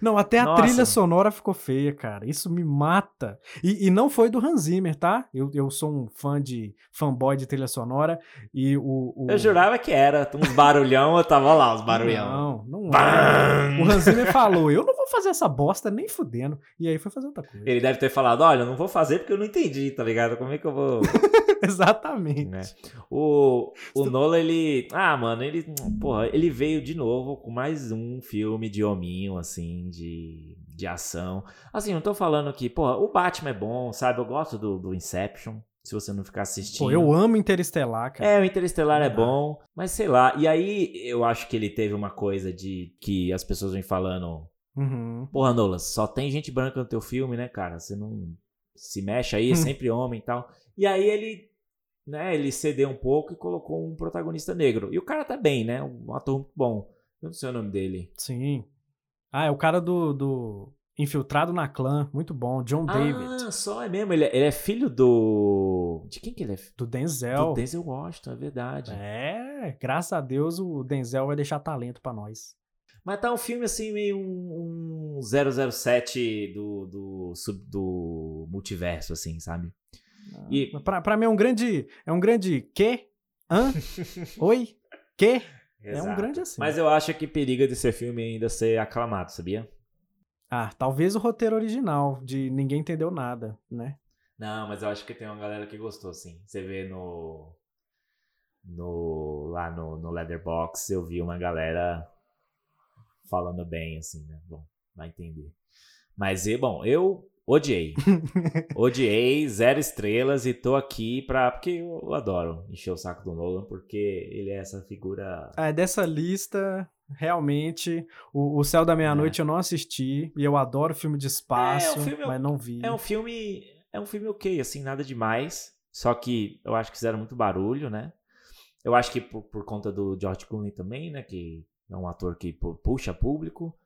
Não, até a Nossa. trilha sonora ficou feia, cara. Isso me mata. E, e não foi do Hans Zimmer, tá? Eu, eu sou um fã de fanboy de trilha sonora e o, o... Eu jurava que era uns barulhão, eu tava lá, os barulhão. Não, não Bam! é. O Hans Zimmer falou, eu não vou fazer essa bosta nem fudendo. E aí foi fazer outra coisa. Ele deve ter falado, olha, eu não vou fazer porque eu não entendi, tá ligado? Como é que eu vou... *laughs* Exatamente. né? O, o Nola, ele. Ah, mano, ele. Porra, ele veio de novo com mais um filme de hominho, assim, de, de ação. Assim, não tô falando que, porra, o Batman é bom, sabe? Eu gosto do, do Inception. Se você não ficar assistindo. Pô, eu amo Interestelar, cara. É, o Interestelar é Ah. bom, mas sei lá. E aí eu acho que ele teve uma coisa de que as pessoas vêm falando. Uhum. Porra, Nolan, só tem gente branca no teu filme, né, cara? Você não se mexe aí, é Hum. *laughs* sempre homem e tal. E aí ele, né, ele cedeu um pouco e colocou um protagonista negro. E o cara tá bem, né? Um ator muito bom. Eu não sei o nome dele. Sim. Ah, é o cara do, do Infiltrado na Clã. Muito bom. John David. Ah, só é mesmo. Ele é, ele é filho do. De quem que ele é? Do Denzel. Do Denzel Washington, é verdade. É, graças a Deus o Denzel vai deixar talento pra nós. Mas tá um filme assim, meio um, um 007 do, do, sub- do multiverso, assim, sabe? E, Pra, pra mim é um grande. É um grande quê? Hã? *laughs* Oi? Quê? É um Exato. grande assim. Mas eu acho que periga de ser filme ainda ser aclamado, sabia? Ah, talvez o roteiro original, de ninguém entendeu nada, né? Não, mas eu acho que tem uma galera que gostou, sim. Você vê no. no lá no, no Leatherbox, eu vi uma galera falando bem, assim, né? Bom, vai entender. Mas, e, bom, eu odiei. *laughs* odiei, zero estrelas e tô aqui pra. Porque eu adoro encher o saco do Nolan, porque ele é essa figura. Ah, dessa lista, realmente, o, o Céu da Meia-Noite eu não assisti, e eu adoro filme de espaço, É, é- mas não vi. É um filme. É um filme ok, assim, nada demais. Só que eu acho que fizeram muito barulho, né? Eu acho que por, por conta do George Clooney também, né? Que é um ator que pu- puxa público.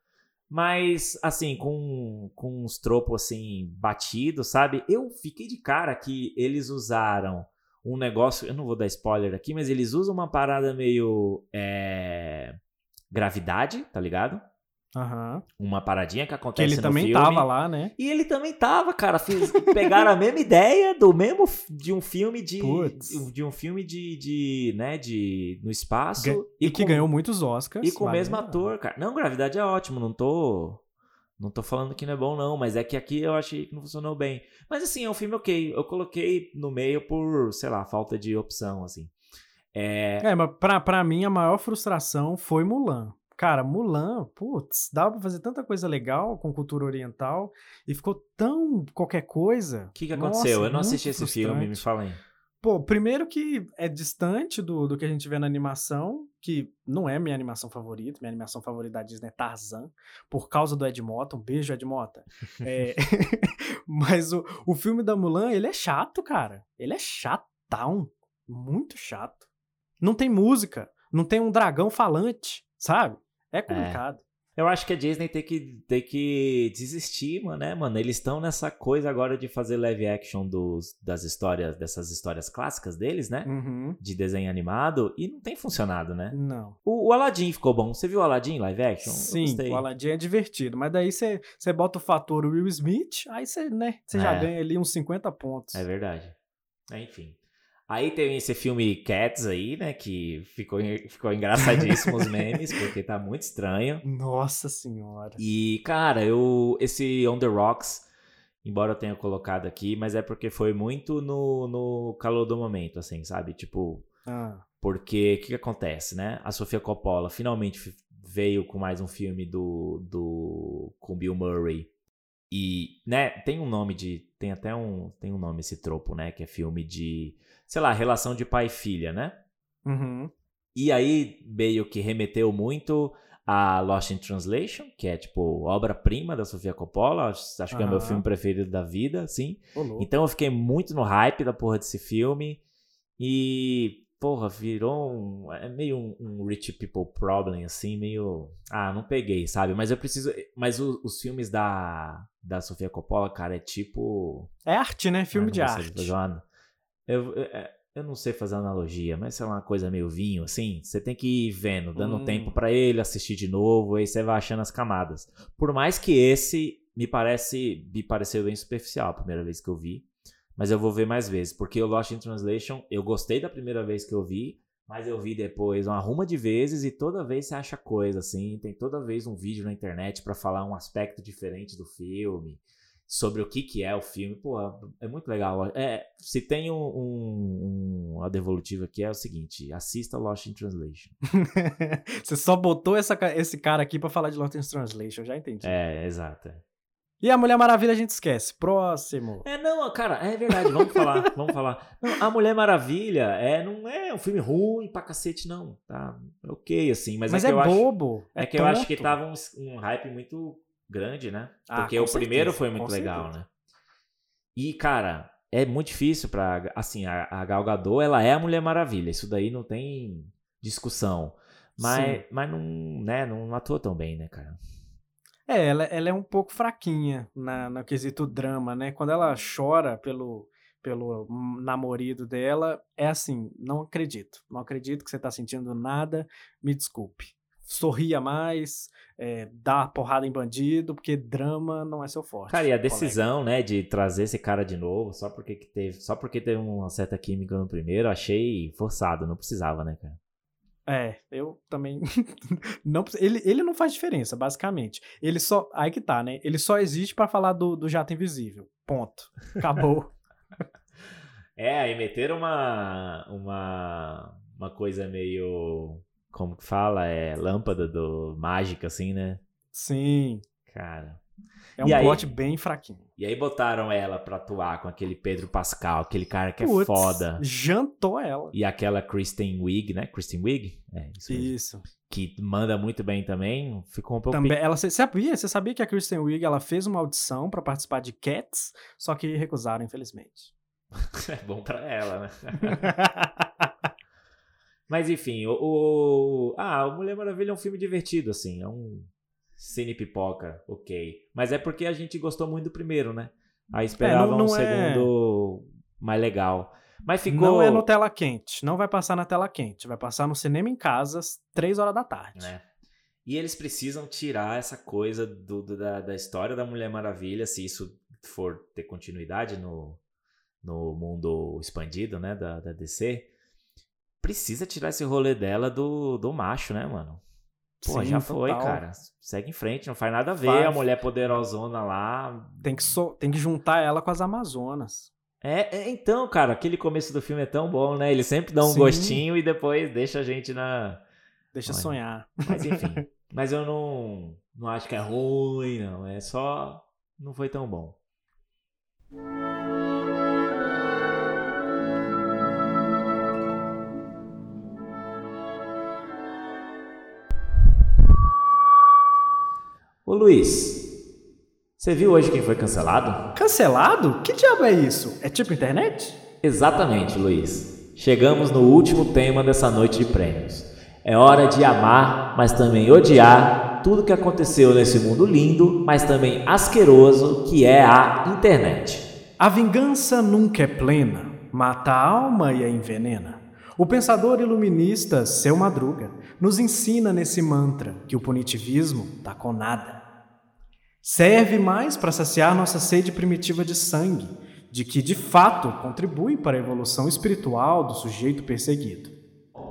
Mas, assim, com, com uns tropos, assim, batidos, sabe? Eu fiquei de cara que eles usaram um negócio... Eu não vou dar spoiler aqui, mas eles usam uma parada meio... é, gravidade, tá ligado? Aham. Uma paradinha que Que acontece ele no também filme. tava lá, né? E ele também tava, cara. Fiz- pegaram a mesma ideia do mesmo de um filme de Putz. de um filme de, de né, de no espaço Ga- E, que com- ganhou muitos Oscars. e com o mesmo ator, cara. Não, Gravidade é ótimo, não tô não tô falando que não é bom não, mas é que aqui eu achei que não funcionou bem. Mas assim, é um filme OK. Eu coloquei no meio por, sei lá, falta de opção assim. É, É, mas pra, pra mim a maior frustração foi Mulan. Cara, Mulan, putz, dava pra fazer tanta coisa legal com cultura oriental e ficou tão qualquer coisa. o que que aconteceu? Nossa, eu não assisti esse filme, me frustrante. fala aí. Pô, primeiro que é distante do, do que a gente vê na animação, que não é minha animação favorita. Minha animação favorita da Disney é Tarzan, por causa do Ed Mota. Um beijo, Ed Mota. É, *laughs* mas o, o filme da Mulan, ele é chato, cara. Ele é chatão. Muito chato. Não tem música, não tem um dragão falante, sabe? É complicado. Eu acho que a Disney tem que, tem que desistir, mano, né, mano? Eles estão nessa coisa agora de fazer live action dos, das histórias, dessas histórias clássicas deles, né? Uhum. De desenho animado, e não tem funcionado, né? Não. O, o Aladdin ficou bom. Você viu o Aladdin live action? Sim, o Aladdin é divertido, mas daí você bota o fator Will Smith, aí você, né, você já É. ganha ali uns 50 pontos. É verdade. É, enfim. Aí tem esse filme Cats aí, né? Que ficou, ficou engraçadíssimo os memes, *laughs* porque tá muito estranho. Nossa senhora. E, cara, eu. Esse On the Rocks, embora eu tenha colocado aqui, mas é porque foi muito no, no calor do momento, assim, sabe? Tipo. Ah. Porque o que, que acontece, né? A Sofia Coppola finalmente veio com mais um filme do. do com Bill Murray. E, né, tem um nome de. Tem até um. Tem um nome esse tropo, né? Que é filme de. Sei lá, relação de pai e filha, né? Uhum. E aí meio que remeteu muito a Lost in Translation, que é tipo obra-prima da Sofia Coppola, acho, que é o meu filme preferido da vida, louco. Então eu fiquei muito no hype da porra desse filme e porra, virou um, é meio um, um rich people problem assim, meio, ah, não peguei, sabe? Mas eu preciso, mas o- os filmes da da Sofia Coppola, cara, é tipo É arte, né? Filme ah, de arte. fazer uma- Eu, eu, eu não sei fazer analogia, mas lá, uma coisa meio vinho, assim. Você tem que ir vendo, dando Hum. tempo pra ele, assistir de novo, aí você vai achando as camadas. Por mais que esse me parece, me pareceu bem superficial a primeira vez que eu vi. Mas eu vou ver mais vezes, porque o Lost in Translation, eu gostei da primeira vez que eu vi, mas eu vi depois uma ruma de vezes e toda vez você acha coisa, assim. Tem toda vez um vídeo na internet pra falar um aspecto diferente do filme sobre o que, que é o filme. Pô, é muito legal. É, se tem um, um, um a devolutiva aqui é o seguinte: assista Lost in Translation. *laughs* Você só botou essa esse cara aqui pra falar de Lost in Translation, já entendi. É, exato. é. E a Mulher Maravilha a gente esquece. Próximo. É, não, cara, é verdade, vamos falar, *laughs* vamos falar. Não, a Mulher Maravilha é, não é um filme ruim pra cacete, não. Tá ok, assim, mas, Mas é que é eu acho- bobo, É, é que eu acho que tonto. tava um, um hype muito grande, né? Ah, Porque o primeiro certeza, foi muito legal, certeza. né? E, cara, é muito difícil pra. Assim, a, a Gal Gadot, ela é a Mulher Maravilha. Isso daí não tem discussão. Mas, Sim. mas não, né, não atua tão bem, né, cara? É, ela, ela é um pouco fraquinha na, no quesito drama, né? Quando ela chora pelo, pelo namorado dela, é assim, não acredito. Não acredito que você tá sentindo nada, me desculpe. Sorria mais, é, dá porrada em bandido, porque drama não é seu forte. Cara, e a colega. decisão, né, de trazer esse cara de novo, só porque que teve, só porque teve uma certa química no primeiro, achei forçado, não precisava, né, cara? É, eu também. *laughs* não, ele, ele não faz diferença, basicamente. Ele só. Aí que tá, né? Ele só existe pra falar do, do jato invisível. Ponto. Acabou. *laughs* É, aí meteram uma, uma, uma coisa meio, como que fala, é lâmpada do mágica, assim, né? Sim. Cara. É um plot bem fraquinho. E aí botaram ela pra atuar com aquele Pedro Pascal, aquele cara que é Putz, foda. Jantou ela. E aquela Kristen Wiig, né? Kristen Wiig? É, isso mesmo. Isso. Que manda muito bem também. Ficou um pouco... Também, ela, você sabia, você sabia que a Kristen Wiig ela fez uma audição pra participar de Cats, só que recusaram, infelizmente. *laughs* É bom pra ela, né? *laughs* Mas enfim, o, o- Ah, o Mulher Maravilha é um filme divertido, assim. É um cine pipoca, ok. Mas é porque a gente gostou muito do primeiro, né? Aí esperava não- não um é- segundo mais legal. Mas ficou. Não é no tela quente. Não vai passar na tela quente. Vai passar no cinema em casa às 3 horas da tarde. né? E eles precisam tirar essa coisa do, do- da, da história da Mulher Maravilha, se isso for ter continuidade no, no mundo expandido, né, da, da DC. Precisa tirar esse rolê dela do, do macho, né, mano? Pô, Sim, já foi, total. cara. Segue em frente, não faz nada a ver Faz. a mulher poderosona lá. Tem que, so- tem que juntar ela com as Amazonas. É, é, então, cara, aquele começo do filme é tão bom, né? Eles sempre dão um Sim. gostinho e depois deixa a gente na. Deixa Olha, sonhar. Mas enfim. *laughs* mas eu não, não acho que é ruim, não. É só. Não foi tão bom. Ô Luiz, você viu hoje quem foi cancelado? Cancelado? Que diabo é isso? É tipo internet? Exatamente, Luiz. Chegamos no último tema dessa noite de prêmios. É hora de amar, mas também odiar tudo que aconteceu nesse mundo lindo, mas também asqueroso que é a internet. A vingança nunca é plena, mata a alma e a envenena. O pensador iluminista Seu Madruga nos ensina nesse mantra que o punitivismo tá com nada. Serve mais para saciar nossa sede primitiva de sangue, de que de fato contribui para a evolução espiritual do sujeito perseguido.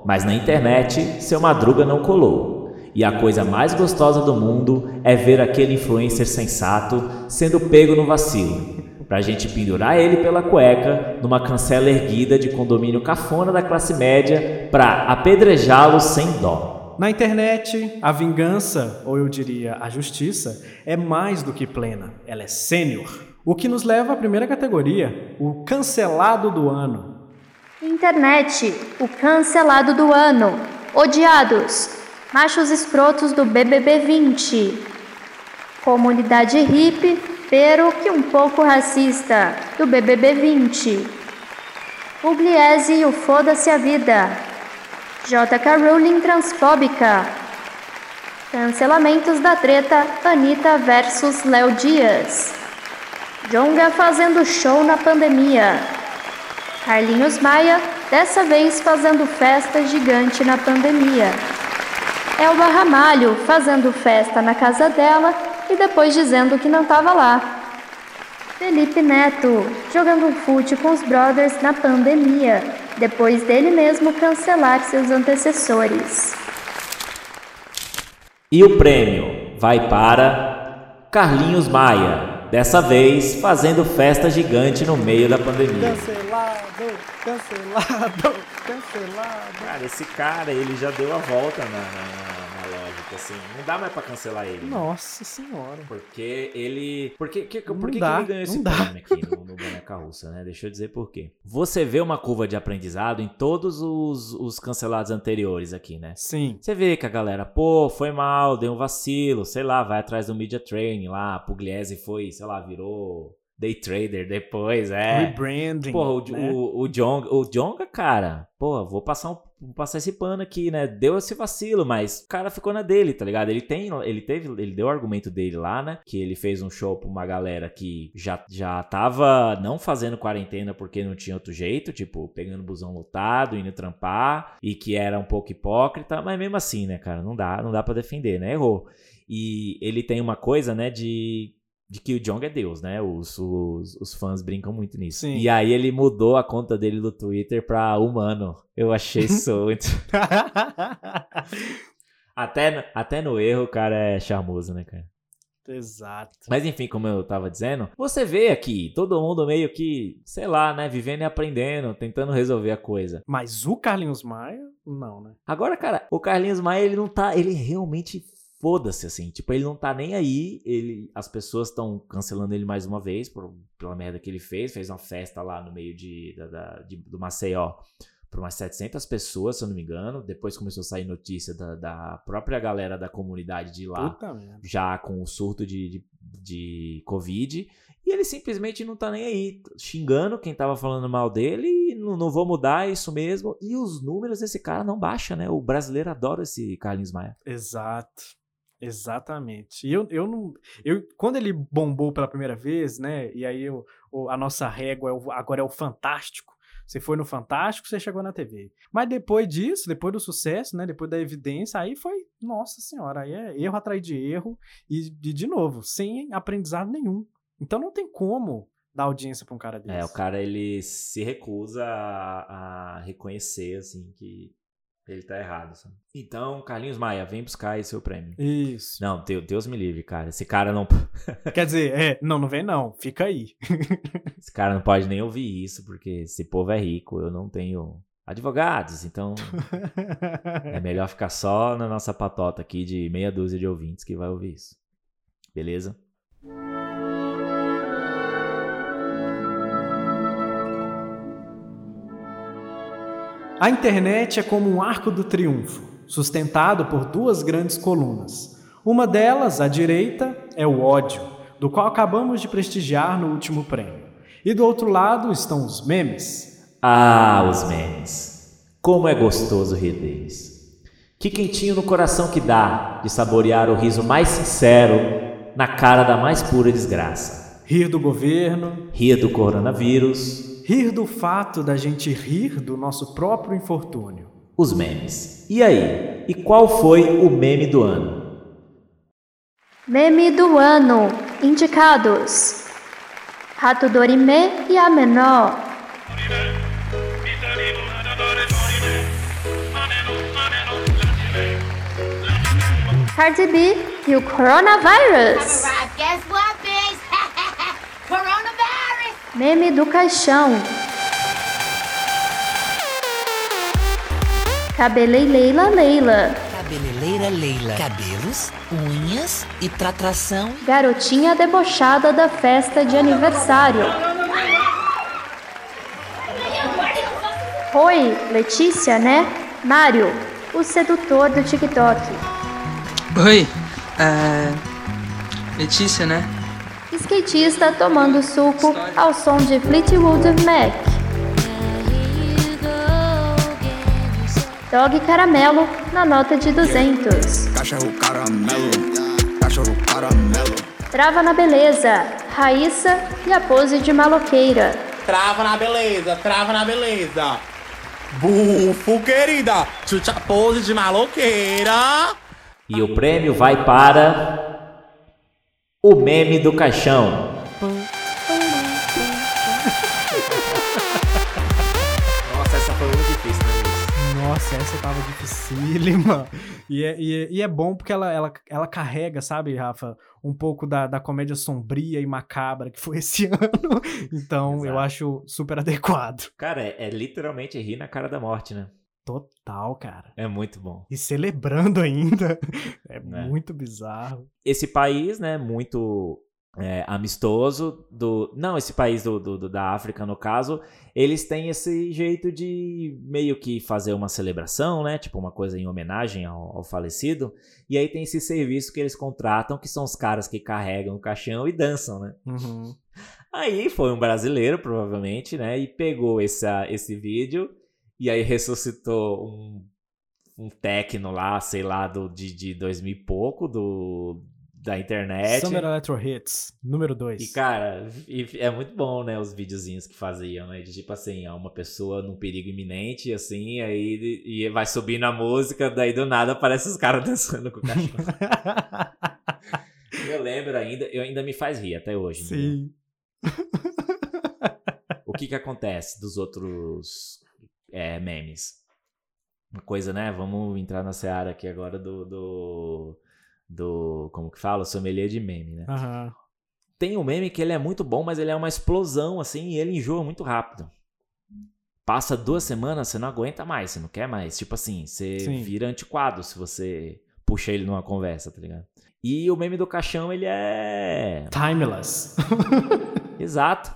Mas na internet, seu Madruga não colou. E a coisa mais gostosa do mundo é ver aquele influencer sensato sendo pego no vacilo. Pra gente pendurar ele pela cueca numa cancela erguida de condomínio cafona da classe média pra apedrejá-lo sem dó. Na internet, a vingança, ou eu diria a justiça, é mais do que plena, ela é sênior. O que nos leva à primeira categoria, o cancelado do ano. Internet, o cancelado do ano. Odiados, machos escrotos do BBB 20. Comunidade hippie, pero que um pouco racista, do BBB 20. Pugliese e o Foda-se a Vida. JK Rowling transfóbica. Cancelamentos da treta Anitta versus Léo Dias. Jonga fazendo show na pandemia. Carlinhos Maia, dessa vez fazendo festa gigante na pandemia. Elba Ramalho fazendo festa na casa dela e depois dizendo que não estava lá. Felipe Neto jogando fute com os brothers na pandemia, depois dele mesmo cancelar seus antecessores. E o prêmio vai para Carlinhos Maia, dessa vez fazendo festa gigante no meio da pandemia. Cancelado, cancelado, cancelado. Cara, esse cara, ele já deu a volta na, na, assim. Não dá mais pra cancelar ele. Nossa senhora. Porque ele. Porque, que, por que, dá, que ele ganhou esse prêmio aqui no, no Boneca Russa, né? Deixa eu dizer por quê. Você vê uma curva de aprendizado em todos os, os cancelados anteriores aqui, né? Sim. Você vê que a galera, pô, foi mal, deu um vacilo, sei lá, vai atrás do media training lá, Pugliese foi, sei lá, virou day trader depois, é. Rebranding. Porra, o, né? o, o, Jonga, o Jonga, cara, pô, vou passar, um, vou passar esse pano aqui, né? Deu esse vacilo, mas o cara ficou na dele, tá ligado? Ele tem, ele teve, ele deu o argumento dele lá, né? Que ele fez um show pra uma galera que já, já tava não fazendo quarentena porque não tinha outro jeito, tipo, pegando busão lotado, indo trampar, e que era um pouco hipócrita, mas mesmo assim, né, cara, não dá, não dá para defender, né? Errou. E ele tem uma coisa, né, de de que o Jong é Deus, né? Os, os, os fãs brincam muito nisso. Sim. E aí ele mudou a conta dele do Twitter pra humano. Eu achei isso *laughs* muito. *laughs* até, no- até no erro o cara é charmoso, né, cara? Exato. Mas enfim, como eu tava dizendo, você vê aqui todo mundo meio que, sei lá, né, vivendo e aprendendo, tentando resolver a coisa. Mas o Carlinhos Maia, não, né? Agora, cara, o Carlinhos Maia, ele não tá. Ele realmente foda-se, assim. Tipo, ele não tá nem aí. Ele, as pessoas estão cancelando ele mais uma vez por, pela merda que ele fez. Fez uma festa lá no meio de, da, da- de- do Maceió para umas 700 pessoas, se eu não me engano. Depois começou a sair notícia da, da própria galera da comunidade de lá Puta já com o surto de, de, de Covid. E ele simplesmente não tá nem aí, xingando quem tava falando mal dele e não, não vou mudar é isso mesmo. E os números desse cara não baixam, né? O brasileiro adora esse Carlinhos Maia. Exato. Exatamente. E eu, eu não. Eu, quando ele bombou pela primeira vez, né? E aí eu, o- a nossa régua é o- agora é o Fantástico. Você foi no Fantástico, você chegou na TV. Mas depois disso, depois do sucesso, né? Depois da evidência, aí foi, nossa senhora, aí é erro atrás de erro. E, e, de novo, sem aprendizado nenhum. Então não tem como dar audiência pra um cara desse. É, o cara ele se recusa a, a reconhecer, assim, que ele tá errado. sabe? Então, Carlinhos Maia, vem buscar aí seu prêmio. Isso. Não, Deus, Deus me livre, cara. Esse cara não. *laughs* Quer dizer, é, não, não vem não, fica aí. *laughs* Esse cara não pode nem ouvir isso, porque esse povo é rico, eu não tenho advogados, então é melhor ficar só na nossa patota aqui de meia dúzia de ouvintes que vai ouvir isso. Beleza? A internet é como um arco do triunfo, sustentado por duas grandes colunas. Uma delas, à direita, é o ódio, do qual acabamos de prestigiar no último prêmio. E do outro lado estão os memes. Ah, os memes. Como é gostoso rir deles. Que quentinho no coração que dá de saborear o riso mais sincero na cara da mais pura desgraça. Rir do governo, Rir do coronavírus, rir do fato da gente rir do nosso próprio infortúnio. os memes. E aí? E qual foi o meme do ano? Meme do ano. Indicados: Rato Dorime e a Menor. Cardi B e o Coronavirus. Guess what! Meme do caixão. Cabeleleila Leila. Cabeleleira Leila. Cabelos, unhas e tratração. Garotinha debochada da festa de aniversário. Oi, Letícia, né? Mário, o sedutor do TikTok. Oi, é. Letícia, né? Skatista tomando suco ao som de Fleetwood Mac. Dog caramelo na nota de 200. Cachorro caramelo, cachorro caramelo. Trava na beleza, Raíssa e a pose de maloqueira. Trava na beleza, trava na beleza. Bufo, querida. Chucha pose de maloqueira. E o prêmio vai para. O meme do caixão. Nossa, essa foi muito difícil, né, Luiz? Nossa, essa tava dificílima. E é, e é, e é bom porque ela, ela, ela carrega, sabe, Rafa, um pouco da, da comédia sombria e macabra que foi esse *laughs* ano. Então eu Exato. acho super adequado. Cara, é, é literalmente rir na cara da morte, né? Total, cara. É muito bom. E celebrando *laughs* ainda. É, muito bizarro. Esse país, né, muito é, amistoso do. Não, esse país do, do- do- da África, no caso, eles têm esse jeito de meio que fazer uma celebração, né? Tipo, uma coisa em homenagem ao, ao falecido. E aí tem esse serviço que eles contratam, que são os caras que carregam o caixão e dançam, né? Uhum. Aí foi um brasileiro, provavelmente, né? E pegou essa, esse vídeo e aí ressuscitou um, um techno lá, sei lá, do, de, de 2000 e pouco, do, da internet. Summer Electro Hits, número 2. E, cara, e é muito bom, né, os videozinhos que faziam, né? De tipo assim, ó, uma pessoa num perigo iminente, assim, aí e vai subindo a música, daí do nada aparece os caras *laughs* dançando com o cachorro. *laughs* eu lembro ainda, eu ainda me faz rir até hoje. Sim. *laughs* O que que acontece dos outros é, memes? Uma coisa, né? Vamos entrar na seara aqui agora do. do, do como que fala? Sommelier de meme, né? Aham. Tem um meme que ele é muito bom, mas ele é uma explosão, assim, e ele enjoa muito rápido. Passa duas semanas, você não aguenta mais, você não quer mais. Tipo assim, você Sim. vira antiquado se você puxa ele numa conversa, tá ligado? E o meme do caixão, ele é. Timeless. *laughs* Exato.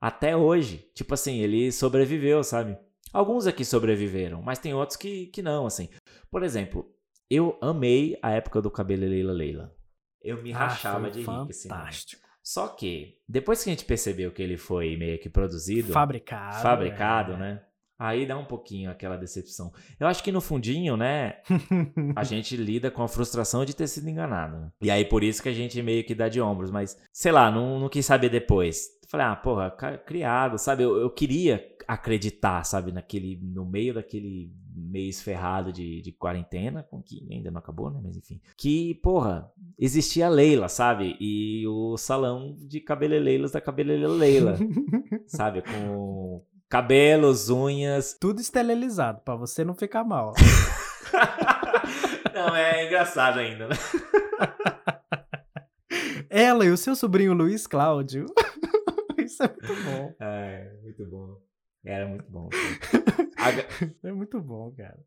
Até hoje. Tipo assim, ele sobreviveu, sabe? Alguns aqui sobreviveram, mas tem outros que, que não, assim. Por exemplo, eu amei a época do cabelo Leila Leila. Eu me Ah, rachava de rir com esse meme. fantástico. Só que, depois que a gente percebeu que ele foi meio que produzido. Fabricado, Fabricado, é. né? Aí dá um pouquinho aquela decepção. Eu acho que no fundinho, né? a *laughs* gente lida com a frustração de ter sido enganado. E aí por isso que a gente meio que dá de ombros. Mas, sei lá, não, não quis saber depois. Falei, ah, porra, criado, sabe? Eu, eu queria acreditar, sabe? Naquele, no meio daquele mês ferrado de, de quarentena, com que ainda não acabou, né? Mas enfim. Que, porra, existia a Leila, sabe? E o salão de cabeleleiros da cabeleleira Leila. *laughs* sabe? Com cabelos, unhas. Tudo esterilizado, pra você não ficar mal. *laughs* Não, é engraçado ainda, né? *laughs* Ela e o seu sobrinho Luiz Cláudio. Isso é muito bom. *laughs* É, muito bom. Era muito bom. *laughs* É muito bom, cara.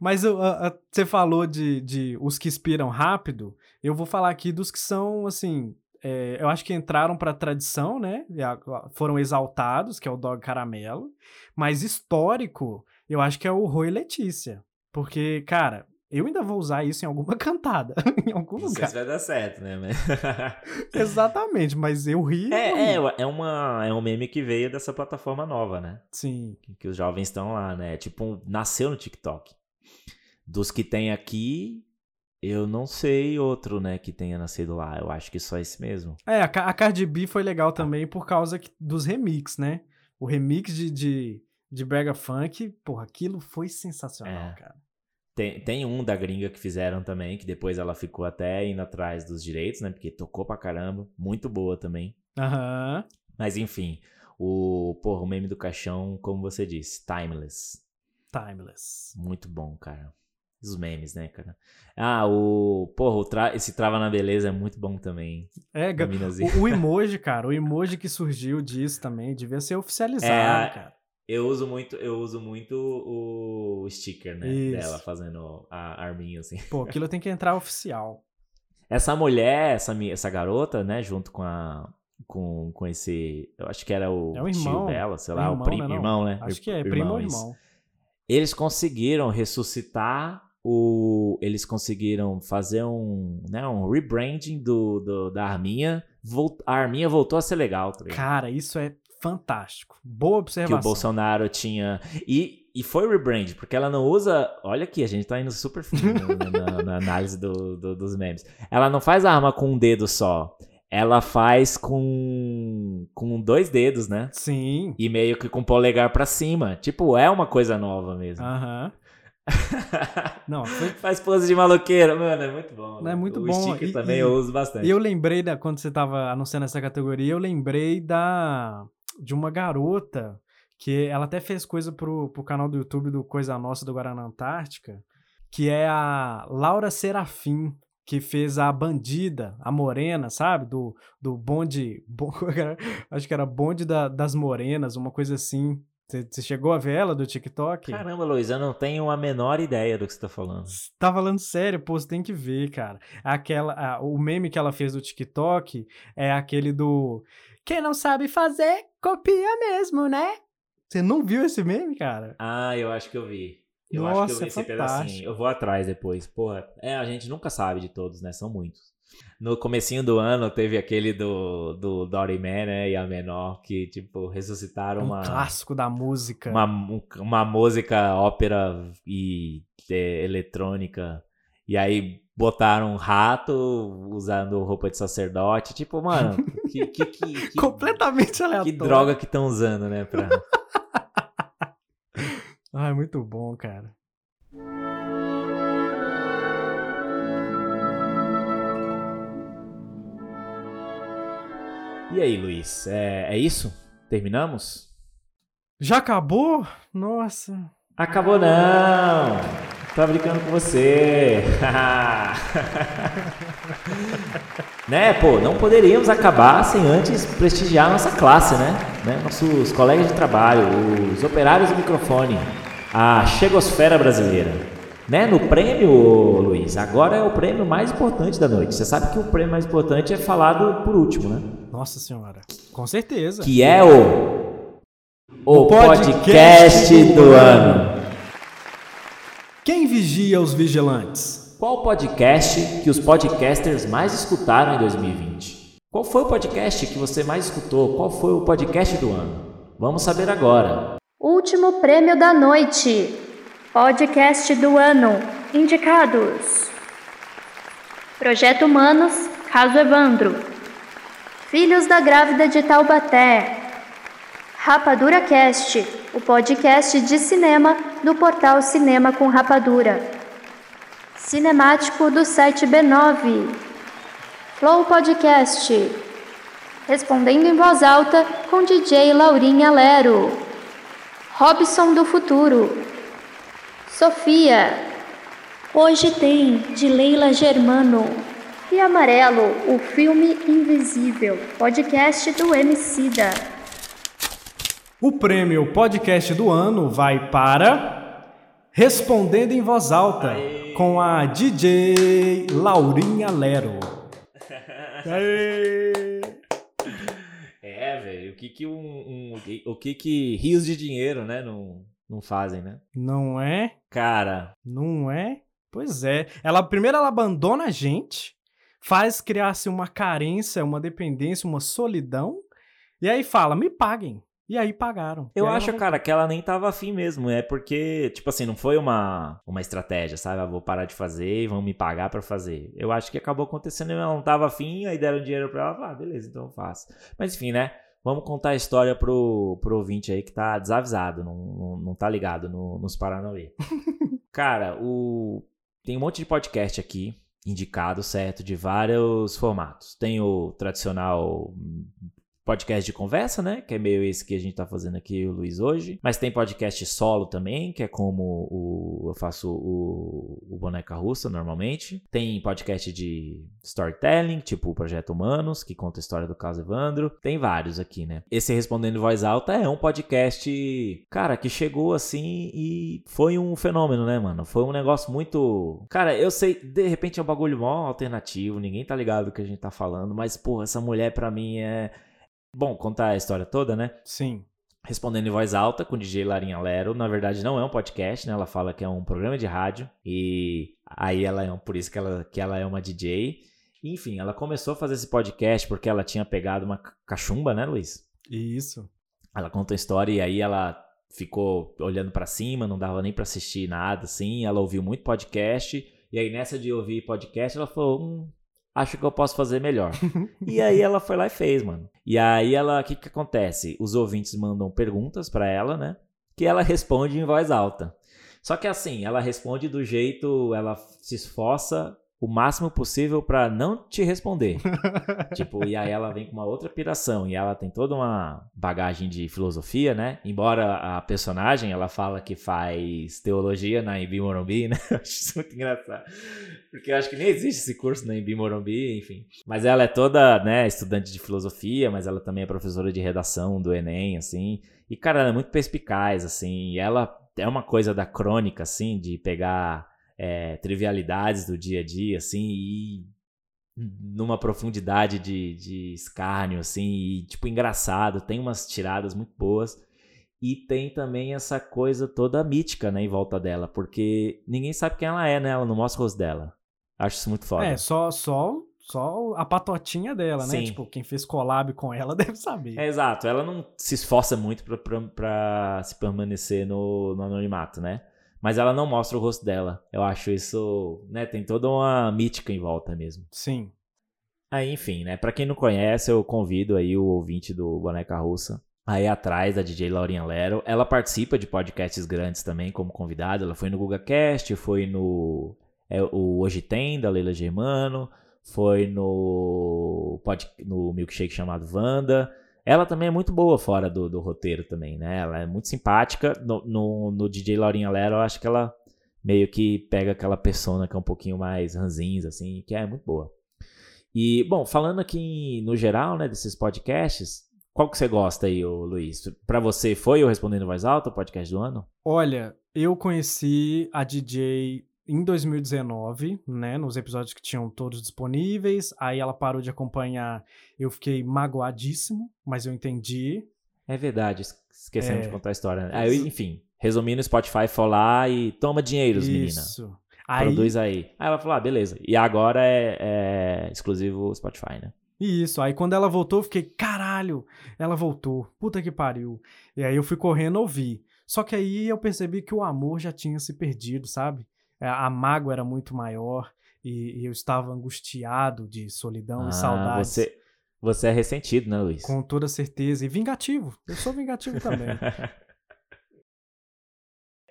Mas a- a- você falou de, de os que inspiram rápido. Eu vou falar aqui dos que são, assim. é, eu acho que entraram pra tradição, né? a- Foram exaltados, que é o Dog Caramelo. Mas histórico, eu acho que é o Roy Letícia. Porque, cara, eu ainda vou usar isso em alguma *laughs* cantada. *laughs* em algum Não sei lugar. se vai dar certo, né? Mas... *laughs* Exatamente, mas eu ri. eu ri. É, é, é, uma, é um meme que veio dessa plataforma nova, né? Sim. Que, que os jovens estão lá, né? Tipo, nasceu no TikTok. Dos que tem aqui, eu não sei outro, né, que tenha nascido lá. Eu acho que só esse mesmo. É, a, a Cardi B foi legal também por causa que- dos remix, né? O remix de, de, de Brega Funk, porra, aquilo foi sensacional, É. cara. Tem, tem um da gringa que fizeram também, que depois ela ficou até indo atrás dos direitos, né? Porque tocou pra caramba. Muito boa também. Aham. Mas enfim, o, porra, o meme do caixão, como você disse, timeless. Timeless. Muito bom, cara. Os memes, né, cara? Ah, o. Porra, o tra- esse Trava na Beleza é muito bom também. É, o, o emoji, cara, o emoji que surgiu disso também devia ser oficializado, É, cara. Eu uso muito, eu uso muito o sticker, né? Isso. Dela fazendo a arminha assim. Pô, aquilo tem que entrar oficial. *laughs* Essa mulher, essa, essa garota, né, junto com a. Com, com esse. Eu acho que era o, É o irmão. tio dela, sei É lá, o o, irmão, primo, né, irmão, né? Acho que é, primo ou isso. irmão. Eles conseguiram ressuscitar o. Eles conseguiram fazer um. Né, um rebranding do, do, da Arminha. A Arminha voltou a ser legal, tá? Cara, isso é fantástico. Boa que observação. o Bolsonaro tinha. E, e foi rebrand, porque ela não usa. Olha aqui, a gente tá indo super fino na, na- análise do- do- dos memes. Ela não faz a arma com um dedo só. Ela faz com. com dois dedos, né? Sim. E meio que com o polegar pra cima. Tipo, é uma coisa nova mesmo. Aham. *laughs* Não, foi, Faz pose de maloqueiro, mano, é muito bom. Não, é muito o bom. sticker E- também e- eu uso bastante. Eu lembrei da quando você tava anunciando essa categoria, eu lembrei da de uma garota que ela até fez coisa pro, pro canal do YouTube do Coisa Nossa do Guaraná Antártica, que é a Laura Serafim, que fez a bandida, a morena, sabe? Do, do bonde, bon- *laughs* acho que era bonde da- das morenas, uma coisa assim. Você você chegou a ver ela do TikTok? Caramba, Luiz, eu não tenho a menor ideia do que você tá falando. Tá falando sério, pô, você tem que ver, cara. Aquela, a- o meme que ela fez do TikTok é aquele do quem não sabe fazer, copia mesmo, né? Você não viu esse meme, cara? Ah, eu acho que eu vi. Eu acho Nossa, que eu vi é esse pedacinho. fantástico. Eu vou atrás depois. Porra, é, a gente nunca sabe de todos, né? São muitos. No comecinho do ano teve aquele do, do Dory Man, né? E a Menor, que, tipo, ressuscitaram Um uma... clássico da música. Uma, um- uma música ópera e é, eletrônica. E aí botaram um rato usando roupa de sacerdote. Tipo, mano, que, que, que, que, *laughs* Completamente aleatório. que droga que estão usando, né? Pra... *laughs* Ai, muito bom, cara. E aí, Luiz? É, é isso? Terminamos? Já acabou? Nossa. Acabou não! Tô brincando com você! *laughs* né, pô, não poderíamos acabar sem antes prestigiar nossa classe, né? né? Nossos colegas de trabalho, os operários do microfone, a chegosfera brasileira. Né? No prêmio, Luiz, agora é o prêmio mais importante da noite. Você sabe que o prêmio mais importante é falado por último, né? Nossa senhora. Com certeza. Que é o. O, O podcast, podcast do, do ano. Quem vigia os vigilantes? Qual podcast que os podcasters mais escutaram em 2020? Qual foi o podcast que você mais escutou? Qual foi o podcast do ano? Vamos saber agora. Último prêmio da noite. Podcast do ano. Indicados: Projeto Humanos, Caso Evandro. Filhos da Grávida de Taubaté. Rapadura Cast, o podcast de cinema do portal Cinema com Rapadura. Cinemático do site B9. Flow Podcast. Respondendo em voz alta com DJ Laurinha Lero. Robson do Futuro. Sofia. Hoje tem de Leila Germano. E Amarelo, o filme invisível, podcast do Emicida. O prêmio podcast do ano vai para Respondendo em Voz Alta com a DJ Laurinha Lero. *laughs* Aê! É, velho, o que que um, um- o que que rios de dinheiro, né, não, não fazem, né? Não é? Cara, Não é? Pois é. Ela primeiro ela abandona a gente, faz criar-se uma carência, uma dependência, uma solidão, e aí fala: "Me paguem. E aí pagaram. Eu acho, cara, que ela nem tava afim mesmo. É porque, tipo assim, não foi uma, uma estratégia, sabe? Ah, vou parar de fazer e vão me pagar pra fazer. Eu acho que acabou acontecendo, ela não tava afim, aí deram dinheiro pra ela. Ah, beleza, então eu faço. Mas enfim, né? Vamos contar a história pro, pro ouvinte aí que tá desavisado, não, não, não tá ligado no, nos Paranauê. *laughs* Cara, o... tem um monte de podcast aqui indicado, certo? De vários formatos. Tem o tradicional podcast de conversa, né? Que é meio esse que a gente tá fazendo aqui, o Luiz, hoje. Mas tem podcast solo também, que é como o, eu faço o, o Boneca Russa normalmente. Tem podcast de storytelling, tipo o Projeto Humanos, que conta a história do caso Evandro. Tem vários aqui, né? Esse Respondendo em Voz Alta é um podcast, cara, que chegou assim e foi um fenômeno, né, mano? Foi um negócio muito. Cara, eu sei, de repente é um bagulho mó alternativo, ninguém tá ligado do que a gente tá falando, mas, pô, essa mulher pra mim é. Bom, contar a história toda, né? Sim. Respondendo em voz alta com DJ Larinha Lero. Na verdade, não é um podcast, né? Ela fala que é um programa de rádio. E aí ela é um, por isso que ela, que ela é uma DJ. Enfim, ela começou a fazer esse podcast porque ela tinha pegado uma cachumba, né, Luiz? Isso. Ela conta a história e aí ela ficou olhando para cima, não dava nem para assistir nada, assim. Ela ouviu muito podcast. E aí, nessa de ouvir podcast, ela falou: hum, acho que eu posso fazer melhor. *laughs* e aí ela foi lá e fez, mano. E aí ela, o que que acontece? Os ouvintes mandam perguntas para ela, né? Que ela responde em voz alta. Só que assim, ela responde do jeito, ela se esforça o máximo possível para não te responder. *laughs* tipo, e aí ela vem com uma outra piração e ela tem toda uma bagagem de filosofia, né? Embora a personagem ela fala que faz teologia na Embi Morumbi, né? *laughs* Eu acho isso muito engraçado. Porque eu acho que nem existe esse curso na Embi Morumbi, enfim. Mas ela é toda, né, estudante de filosofia, mas ela também é professora de redação do ENEM, assim. E cara, ela é muito perspicaz, assim. E ela é uma coisa da crônica, assim, de pegar é, trivialidades do dia a dia, assim, e numa profundidade de, de escárnio, assim, e tipo, engraçado, tem umas tiradas muito boas. E tem também essa coisa toda mítica, né, em volta dela, porque ninguém sabe quem ela é, né? Ela não mostra o rosto dela. Acho isso muito foda. É, só, só, só a patotinha dela, né? Sim. Tipo, quem fez collab com ela *laughs* deve saber. É, exato, ela não se esforça muito pra, pra, pra se permanecer no, no anonimato, né? Mas ela não mostra o rosto dela. Eu acho isso, né? Tem toda uma mítica em volta mesmo. Sim. Aí, enfim, né? Pra quem não conhece, eu convido aí o ouvinte do Boneca Russa aí atrás da DJ Laurinha Lero. Ela participa de podcasts grandes também como convidada. Ela foi no GugaCast, foi no é, o Hoje Tem, da Leila Germano, foi no, pod, no milkshake chamado Wanda. Ela também é muito boa fora do, do roteiro também, né? Ela é muito simpática. No, no, no DJ Laurinha Lero, eu acho que ela meio que pega aquela persona que é um pouquinho mais ranzinza, assim, que é muito boa. E, bom, falando aqui no geral, né, desses podcasts, qual que você gosta aí, ô Luiz? Pra você, foi o Respondendo Voz Alta, o podcast do ano? Olha, eu conheci a DJ em 2019, né, nos episódios que tinham todos disponíveis, aí ela parou de acompanhar, eu fiquei magoadíssimo, mas eu entendi. É verdade, es- esquecemos É. de contar a história. né? Aí, enfim, resumindo, o Spotify foi lá e toma dinheiros, menina. Isso. Aí, Produz aí. Aí ela falou, ah, beleza. E agora é, é exclusivo Spotify, né? Isso, aí quando ela voltou, eu fiquei, caralho, ela voltou, puta que pariu. E aí eu fui correndo ouvir. Só que aí eu percebi que o amor já tinha se perdido, sabe? É, A mágoa era muito maior e, e eu estava angustiado de solidão Ah, e saudade. Você, você é ressentido, né, Luiz? Com toda certeza. E vingativo. Eu sou vingativo também. *laughs*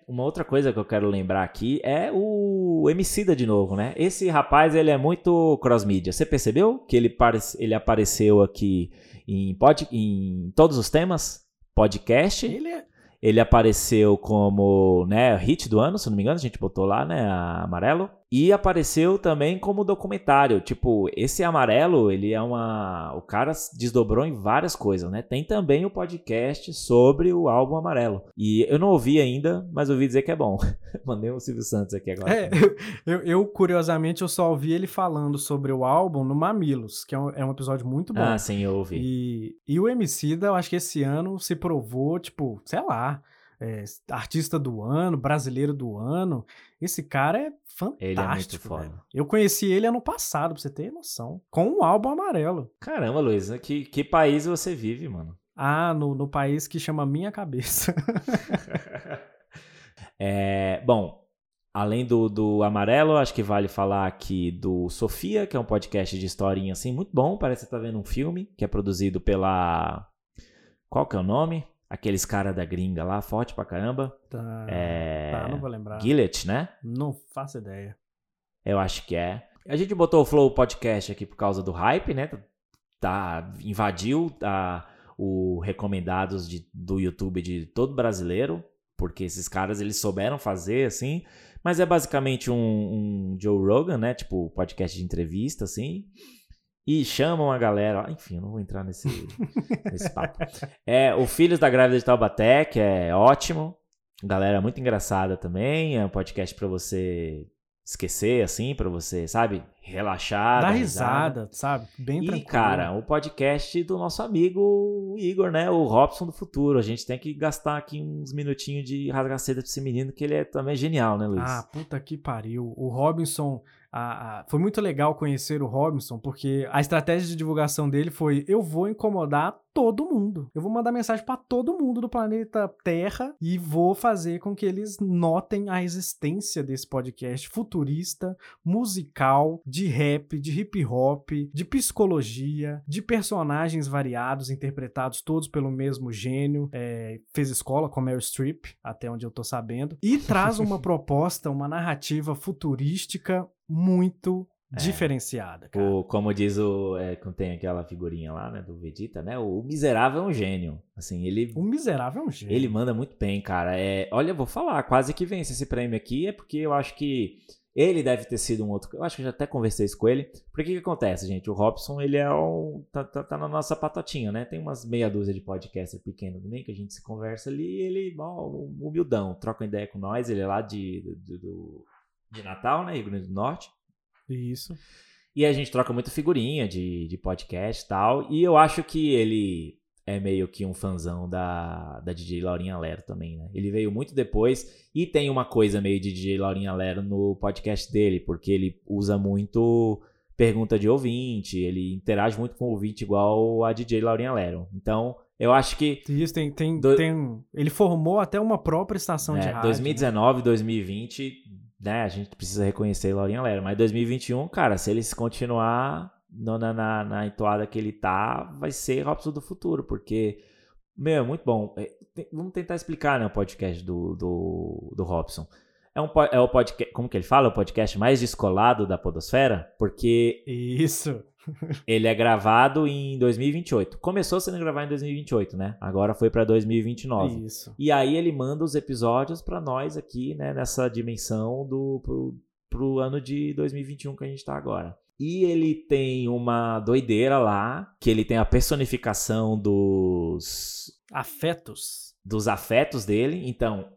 Uma outra coisa que eu quero lembrar aqui é o Emicida de novo, né? Esse rapaz, ele é muito cross-mídia. Você percebeu que ele, ele apareceu aqui em, pod... em todos os temas? Podcast. Ele é... Ele apareceu como, né, hit do ano, se não me engano, a gente botou lá, né, amarelo. E apareceu também como documentário. Tipo, esse amarelo, ele é uma. O cara desdobrou em várias coisas, né? Tem também o podcast sobre o álbum amarelo. E eu não ouvi ainda, mas ouvi dizer que é bom. *laughs* Mandei o Silvio Santos aqui agora. É, *laughs* eu, eu, curiosamente, eu só ouvi ele falando sobre o álbum no Mamilos, que é um, é um episódio muito bom. Ah, sim, eu ouvi. E, e o Emicida, eu acho que esse ano se provou, tipo, sei lá, é, artista do ano, brasileiro do ano. Esse cara é fantástico, Ele é muito foda. velho. Eu conheci ele ano passado, pra você ter noção. Com um álbum amarelo. Caramba, Luiz, que, que país você vive, mano? Ah, no, no país que chama Minha Cabeça. *laughs* É, bom, além do, do Amarelo, acho que vale falar aqui do Sofia, que é um podcast de historinha assim muito bom. Parece que você tá vendo um filme que é produzido pela. Qual que é o nome? Aqueles cara da gringa lá, forte pra caramba. Tá, É, tá, não vou lembrar. Gillett, né? Não faço ideia. Eu acho que é. A gente botou o Flow Podcast aqui por causa do hype, né? Tá, invadiu tá, o recomendados de, do YouTube de todo brasileiro, porque esses caras eles souberam fazer assim. Mas é basicamente um, um Joe Rogan, né? Tipo podcast de entrevista, assim. E chamam a galera. Enfim, eu não vou entrar nesse, *laughs* nesse papo. É o Filhos da Grávida de Taubaté, que é ótimo. Galera muito engraçada também. É um podcast pra você esquecer, assim, pra você, sabe? Relaxar. Dá dar risada, sabe? Bem e, tranquilo. cara, o podcast do nosso amigo Igor, né? O Robson do futuro. A gente tem que gastar aqui uns minutinhos de rasgar seda pra esse menino, que ele é também genial, né, Luiz? Ah, puta que pariu. O Robinson. A- a- foi muito legal conhecer o Robinson, porque a estratégia de divulgação dele foi: eu vou incomodar todo mundo. Eu vou mandar mensagem pra todo mundo do planeta Terra e vou fazer com que eles notem a existência desse podcast futurista, musical, de rap, de hip hop, de psicologia, de personagens variados, interpretados todos pelo mesmo gênio. É, fez escola com Meryl Streep, até onde eu tô sabendo, e traz uma *laughs* proposta, uma narrativa futurística muito diferenciada. O, como diz o. É, tem aquela figurinha lá, né, do Vegeta, né? O miserável é um gênio. Assim, ele. O miserável é um gênio. Ele manda muito bem, cara. É, olha, eu vou falar, quase que vence esse prêmio aqui, é porque eu acho que ele deve ter sido um outro. Eu acho que eu já até conversei isso com ele. Porque o que, que acontece, gente? O Robson, ele é um. Tá, tá, tá na nossa patotinha, né? Tem umas meia dúzia de podcaster pequeno também que a gente se conversa ali e ele, ó, humildão, troca uma ideia com nós. Ele é lá de, do, do- de Natal, né? Rio Grande do Norte. Isso. E a gente troca muita figurinha de, de podcast e tal. E eu acho que ele é meio que um fanzão da, da DJ Laurinha Lero também, né? Ele veio muito depois e tem uma coisa meio de DJ Laurinha Lero no podcast dele, porque ele usa muito pergunta de ouvinte, ele interage muito com o ouvinte igual a DJ Laurinha Lero. Então, eu acho que Isso, tem, tem, Do- tem. Ele formou até uma própria estação de é, rádio. 2019, 2020, né? A gente precisa reconhecer Laurinha Lera. Mas 2021, cara, se ele se continuar no- na, na, na entoada que ele tá, vai ser Robson do futuro, porque, meu, é muito bom. É, vamos tentar explicar, né, o podcast do, do, do Robson. É, um, é o podcast, como que ele fala? O podcast mais descolado da podosfera, porque Isso. Ele é gravado em 2028. Começou sendo gravado em 2028, né? Agora foi pra 2029. Isso. E aí ele manda os episódios pra nós aqui, né, nessa dimensão do pro, pro ano de 2021 que a gente tá agora. E ele tem uma doideira lá, que ele tem a personificação dos Afetos. dos afetos dele. Então,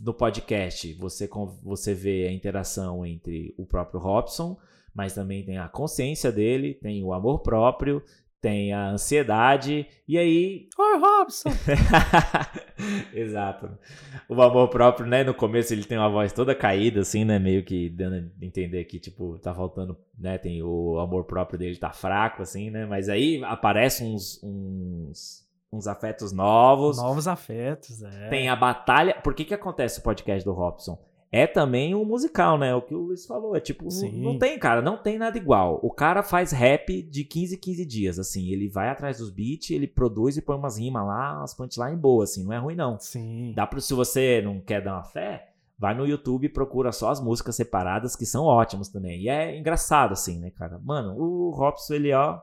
no podcast, você, você vê a interação entre o próprio Robson, mas também tem a consciência dele, tem o amor próprio, tem a ansiedade, e aí. *laughs* Oi, Robson! *laughs* Exato. O amor próprio, né? No começo ele tem uma voz toda caída, assim, né? Meio que dando a entender que, tipo, tá faltando, né? Tem o amor próprio dele tá fraco, assim, né? Mas aí aparecem uns, uns, uns afetos novos. Novos afetos, é. Tem a batalha. Por que que acontece o podcast do Robson? É também um musical, né? O que o Luiz falou. É tipo, não- Sim. não tem, cara, não tem nada igual. O cara faz rap de 15 em 15 dias, assim. Ele vai atrás dos beats, ele produz e põe umas rimas lá, umas punchline boas, assim. Não é ruim, não. Sim. Dá pra, se você não quer dar uma fé, vai no YouTube e procura só as músicas separadas, que são ótimas também. E é engraçado, assim, né, cara? Mano, o Robson, ele, ó,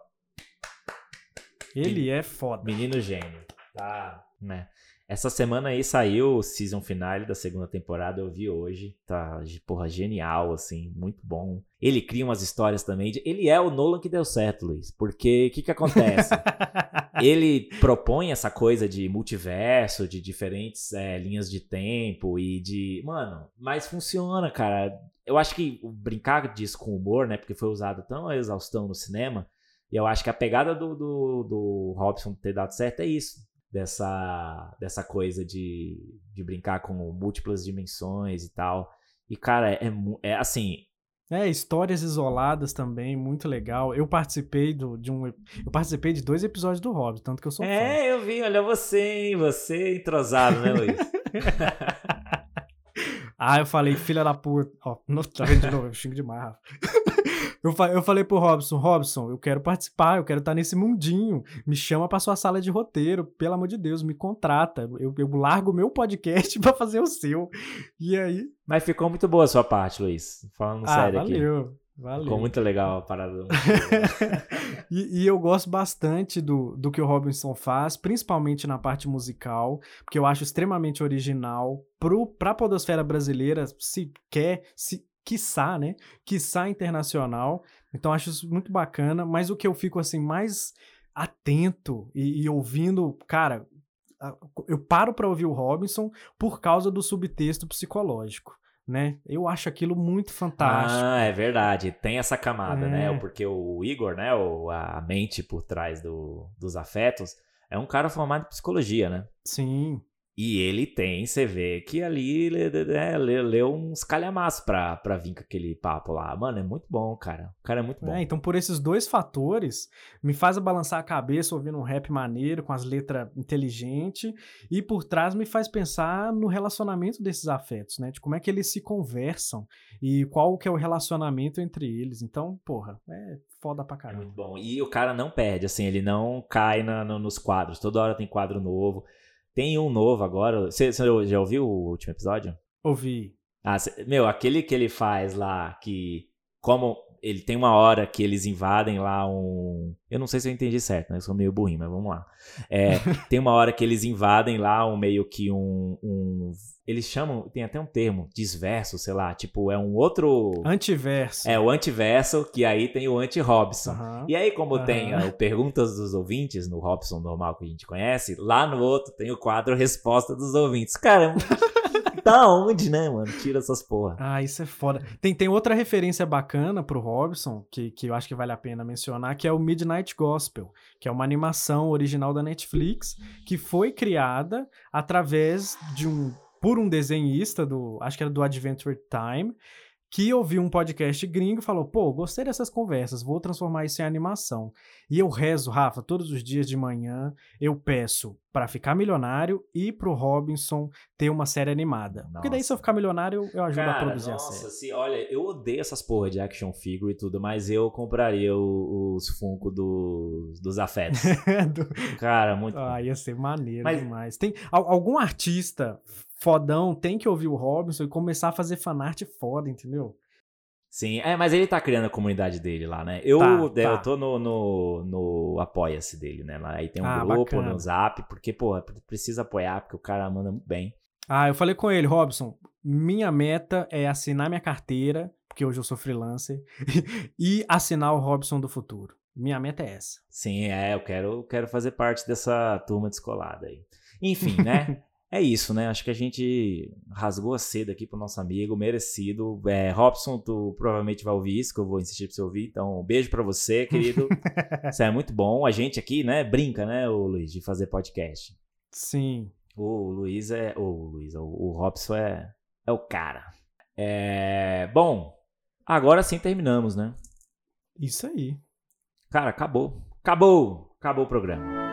Ele é foda. Menino gênio. Tá, né? Essa semana aí saiu o season finale da segunda temporada, eu vi hoje. Tá, porra, genial, assim, muito bom. Ele cria umas histórias também. de- Ele é o Nolan que deu certo, Luiz. Porque o que que acontece? *laughs* ele propõe essa coisa de multiverso, de diferentes é, linhas de tempo e de. Mano, mas funciona, cara. Eu acho que brincar disso com humor, né? Porque foi usado tão exaustão no cinema. E eu acho que a pegada do, do, do Robson ter dado certo é isso. Dessa, dessa coisa de, de brincar com múltiplas dimensões e tal. E, cara, é, é assim. É, histórias isoladas também, muito legal. Eu participei do, de um. Eu participei de dois episódios do Hobbit, tanto que eu sou fã. É, eu vi, olha você, hein? Você entrosado, né, Luiz? *laughs* ah, eu falei, filha da puta. Ó, não tá vendo de novo, eu xingo demais, Rafa. Eu, fa eu falei pro Robson, Robson, eu quero participar, eu quero estar nesse mundinho. Me chama pra sua sala de roteiro, pelo amor de Deus, me contrata. Eu, eu largo o meu podcast *laughs* pra fazer o seu. E aí. Mas ficou muito boa a sua parte, Luiz. Falando ah, sério valeu, aqui. Valeu. Ficou muito legal a parada. *laughs* e, e, eu gosto bastante do, do que o Robinson faz, principalmente na parte musical, porque eu acho extremamente original pro, pra podosfera brasileira, se quer, se quiçá, né? Quiçá internacional. Então acho isso muito bacana, mas o que eu fico assim mais atento e, e ouvindo, cara, eu paro para ouvir o Robinson por causa do subtexto psicológico. Né? Eu acho aquilo muito fantástico. Ah, é verdade. Tem essa camada, né? É. Porque o Igor, né? O, a mente por trás do, dos afetos, é um cara formado em psicologia, né? Sim. E ele tem, você vê que ali é, leu uns calhamaços pra, pra vir com aquele papo lá. Mano, é muito bom, cara. O cara é muito bom. É, então, por esses dois fatores, me faz balançar a cabeça ouvindo um rap maneiro, com as letras inteligentes, e por trás me faz pensar no relacionamento desses afetos, né? De como é que eles se conversam e qual que é o relacionamento entre eles. Então, porra, é foda pra caramba. É muito bom. E o cara não perde, assim, ele não cai na, no, nos quadros. Toda hora tem quadro novo. Tem um novo agora. Você, você já ouviu o último episódio? Ouvi. Ah, cê, meu, aquele que ele faz lá, que. Como ele tem uma hora que eles invadem lá um. Eu não sei se eu entendi certo, né? Eu sou meio burrinho, mas vamos lá. É, *laughs* tem uma hora que eles invadem lá um meio que um, um. Eles chamam. Tem até um termo, desverso, sei lá. Tipo, é um outro. Antiverso. É, o antiverso, que aí tem o anti-Robson. Uhum. E aí, como Aham. tem o Perguntas dos Ouvintes, no Robson normal que a gente conhece, lá no outro tem o quadro Resposta dos Ouvintes. Cara, *laughs* da onde, né, mano? Tira essas porra. Ah, isso é foda. Tem, tem outra referência bacana pro Robson, que, que eu acho que vale a pena mencionar, que é o Midnight Gospel, que é uma animação original da Netflix, que foi criada através de um. por um desenhista do. acho que era do Adventure Time. Que ouviu um podcast gringo e falou: pô, gostei dessas conversas, vou transformar isso em animação. E eu rezo, Rafa, todos os dias de manhã eu peço para ficar milionário e pro Robinson ter uma série animada. Porque daí, se eu ficar milionário, eu, ajudo Cara, a produzir nossa, a série. se, olha, eu odeio essas porra de action figure e tudo, mas eu compraria o- os Funko dos, dos afetos. *laughs* Cara, muito. Ah, ia ser maneiro Mas- demais. Tem al- algum artista fodão tem que ouvir o Robinson e começar a fazer fanart foda, entendeu? Sim, é, mas ele tá criando a comunidade dele lá, né? Eu, Tá, eu tá. tô no, no, no Apoia-se dele, né? Lá, aí tem um Ah, grupo bacana. no Zap, porque, pô, precisa apoiar, porque o cara manda muito bem. Ah, eu falei com ele, Robson, minha meta é assinar minha carteira, porque hoje eu sou freelancer, *laughs* e assinar o Robson do futuro. Minha meta é essa. Sim, é, eu quero, quero fazer parte dessa turma descolada aí. Enfim, *laughs* né? É isso, né? Acho que a gente rasgou a seda aqui pro nosso amigo, merecido. É, Robson, tu provavelmente vai ouvir isso, que eu vou insistir pra você ouvir. Então, um beijo pra você, *laughs* querido. Isso é muito bom. A gente aqui, né, brinca, né, o Luiz, de fazer podcast. Sim. O Luiz é. O Luiz, o, o Robson é, é o cara. É, bom, agora sim terminamos, né? Isso aí. Cara, acabou. Acabou. Acabou o programa.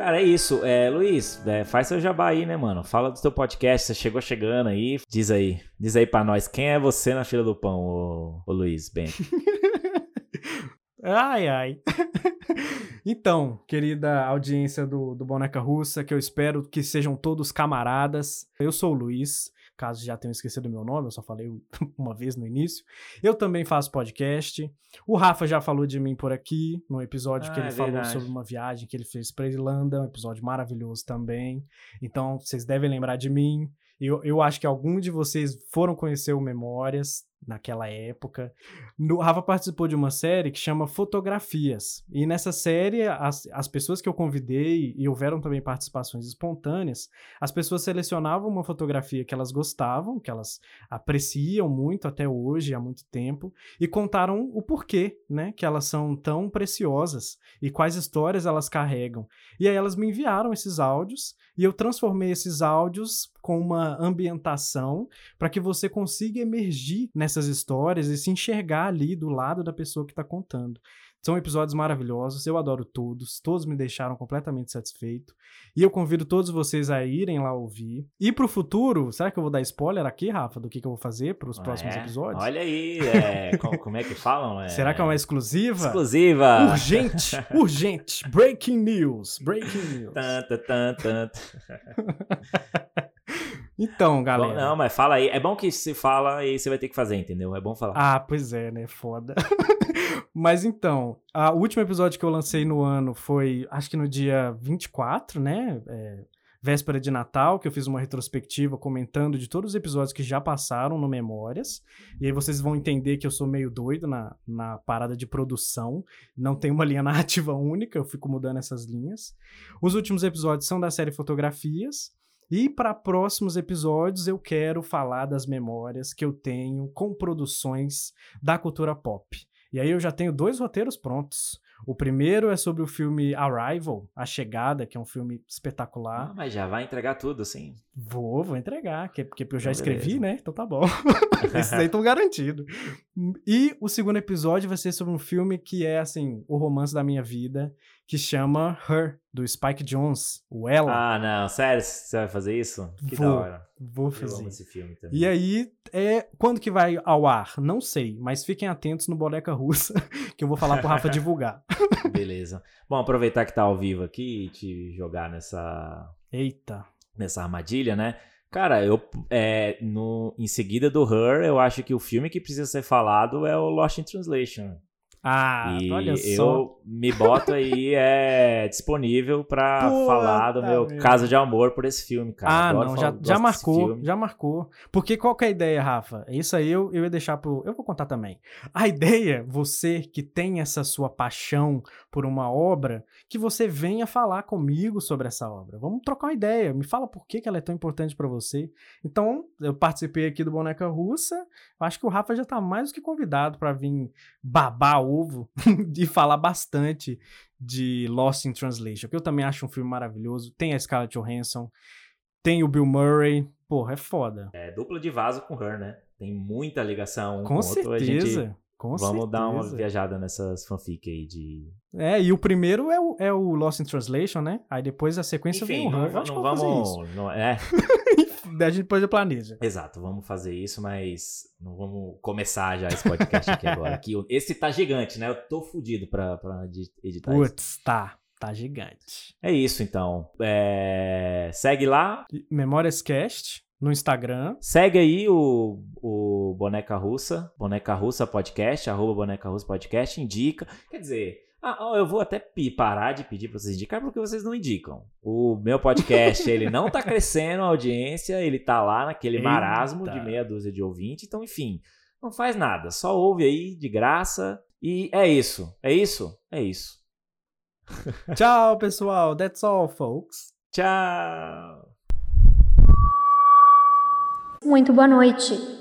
Cara, é isso. É, Luiz, é, faz seu jabá aí, né, mano? Fala do teu podcast, você chegou chegando aí. Diz aí, diz aí pra nós, quem é você na fila do pão, ô, ô Luiz Bento? *laughs* Ai, ai. *laughs* então, querida audiência do, do Boneca Russa, que eu espero que sejam todos camaradas. Eu sou o Luiz, caso já tenham esquecido o meu nome, eu só falei *laughs* uma vez no início. Eu também faço podcast. O Rafa já falou de mim por aqui, no episódio que Ah, ele é falou sobre uma viagem que ele fez pra Irlanda, um episódio maravilhoso também. Então, vocês devem lembrar de mim. Eu, eu acho que algum de vocês foram conhecer o Memórias, naquela época. No, Rafa participou de uma série que chama Fotografias. E nessa série, as, as pessoas que eu convidei, e houveram também participações espontâneas, as pessoas selecionavam uma fotografia que elas gostavam, que elas apreciam muito até hoje, há muito tempo, e contaram o porquê, né, que elas são tão preciosas e quais histórias elas carregam. E aí elas me enviaram esses áudios e eu transformei esses áudios com uma ambientação para que você consiga emergir nessas histórias e se enxergar ali do lado da pessoa que está contando. São episódios maravilhosos, eu adoro todos, todos me deixaram completamente satisfeito. E eu convido todos vocês a irem lá ouvir. E pro futuro, será que eu vou dar spoiler aqui, Rafa, do que, que eu vou fazer para os próximos É, episódios? Olha aí, é, *laughs* como, é que falam? É, Será que é uma exclusiva? Exclusiva! Urgente, *laughs* urgente. Breaking news, breaking news. *laughs* Então, galera. Bom, não, mas fala aí. É bom que se fala e você vai ter que fazer, entendeu? É bom falar. Ah, pois é, né? Foda. *laughs* Mas então, a- o último episódio que eu lancei no ano foi, acho que no dia 24, né? É, véspera de Natal, que eu fiz uma retrospectiva comentando de todos os episódios que já passaram no Memórias. E aí vocês vão entender que eu sou meio doido na, na parada de produção. Não tem uma *laughs* linha narrativa única, eu fico mudando essas linhas. Os últimos episódios são da série Fotografias. E para próximos episódios eu quero falar das memórias que eu tenho com produções da cultura pop. E aí eu já tenho dois roteiros prontos. O primeiro é sobre o filme Arrival, A Chegada, que é um filme espetacular. Ah, mas já vai entregar tudo, assim. Vou, vou entregar, que, porque eu já Então, escrevi, né? Então tá bom. *laughs* Esses aí estão garantidos. E o segundo episódio vai ser sobre um filme que é, assim, o romance da minha vida, que chama Her, do Spike Jones, o Ela. Ah, não, sério? Você vai fazer isso? Que Vou, da hora. vou Eu fazer. amo esse filme também. E aí, é, quando que vai ao ar? Não sei, mas fiquem atentos no Boneca Russa, *laughs* que eu vou falar pro Rafa divulgar. *laughs* Beleza. Bom, aproveitar que tá ao vivo aqui e te jogar nessa, Eita. nessa armadilha, né? Cara, eu é, no, em seguida do Her, eu acho que o filme que precisa ser falado é o Lost in Translation. Ah, e olha eu só. me boto aí é disponível pra Puta falar do meu caso de amor por esse filme, cara. Ah, Adoro não, falar- já, já marcou, já marcou. Porque qual que é a ideia, Rafa? Isso aí eu, eu ia deixar pro. Eu vou contar também. A ideia, você que tem essa sua paixão por uma obra, que você venha falar comigo sobre essa obra. Vamos trocar uma ideia. Me fala por que, que ela é tão importante pra você. Então, eu participei aqui do Boneca Russa. Eu acho que o Rafa já tá mais do que convidado pra vir babar ovo *laughs* e falar bastante de Lost in Translation, que eu também acho um filme maravilhoso. Tem a Scarlett Johansson, tem o Bill Murray. Porra, é foda. É dupla de vaso com Her, né? Tem muita ligação um Com com, certeza, gente... com Vamos dar uma certeza. viajada nessas fanfic aí de. É, e o primeiro é o, é o Lost in Translation, né? Aí depois a sequência Enfim, vem o não, não fazer vamos. não- é, *laughs* a gente depois planeja. exato, vamos fazer isso, mas não vamos começar já esse podcast aqui agora. Que esse tá gigante, né? Eu tô fudido pra, pra edi- editar isso. Putz, tá. Tá gigante. É isso então. É, Segue lá. Memórias Cast no Instagram. Segue aí o, o Boneca Russa, Boneca Russa Podcast, arroba Boneca Russa Podcast, indica. Quer dizer, ah, eu vou até parar de pedir pra vocês indicar porque vocês não indicam. O meu podcast, ele não tá crescendo a audiência, ele tá lá naquele Eita. marasmo de meia dúzia de ouvinte, então enfim, não faz nada, só ouve aí de graça e é isso, é isso, é isso. *laughs* Tchau, pessoal. That's all, folks. Tchau. Muito boa noite.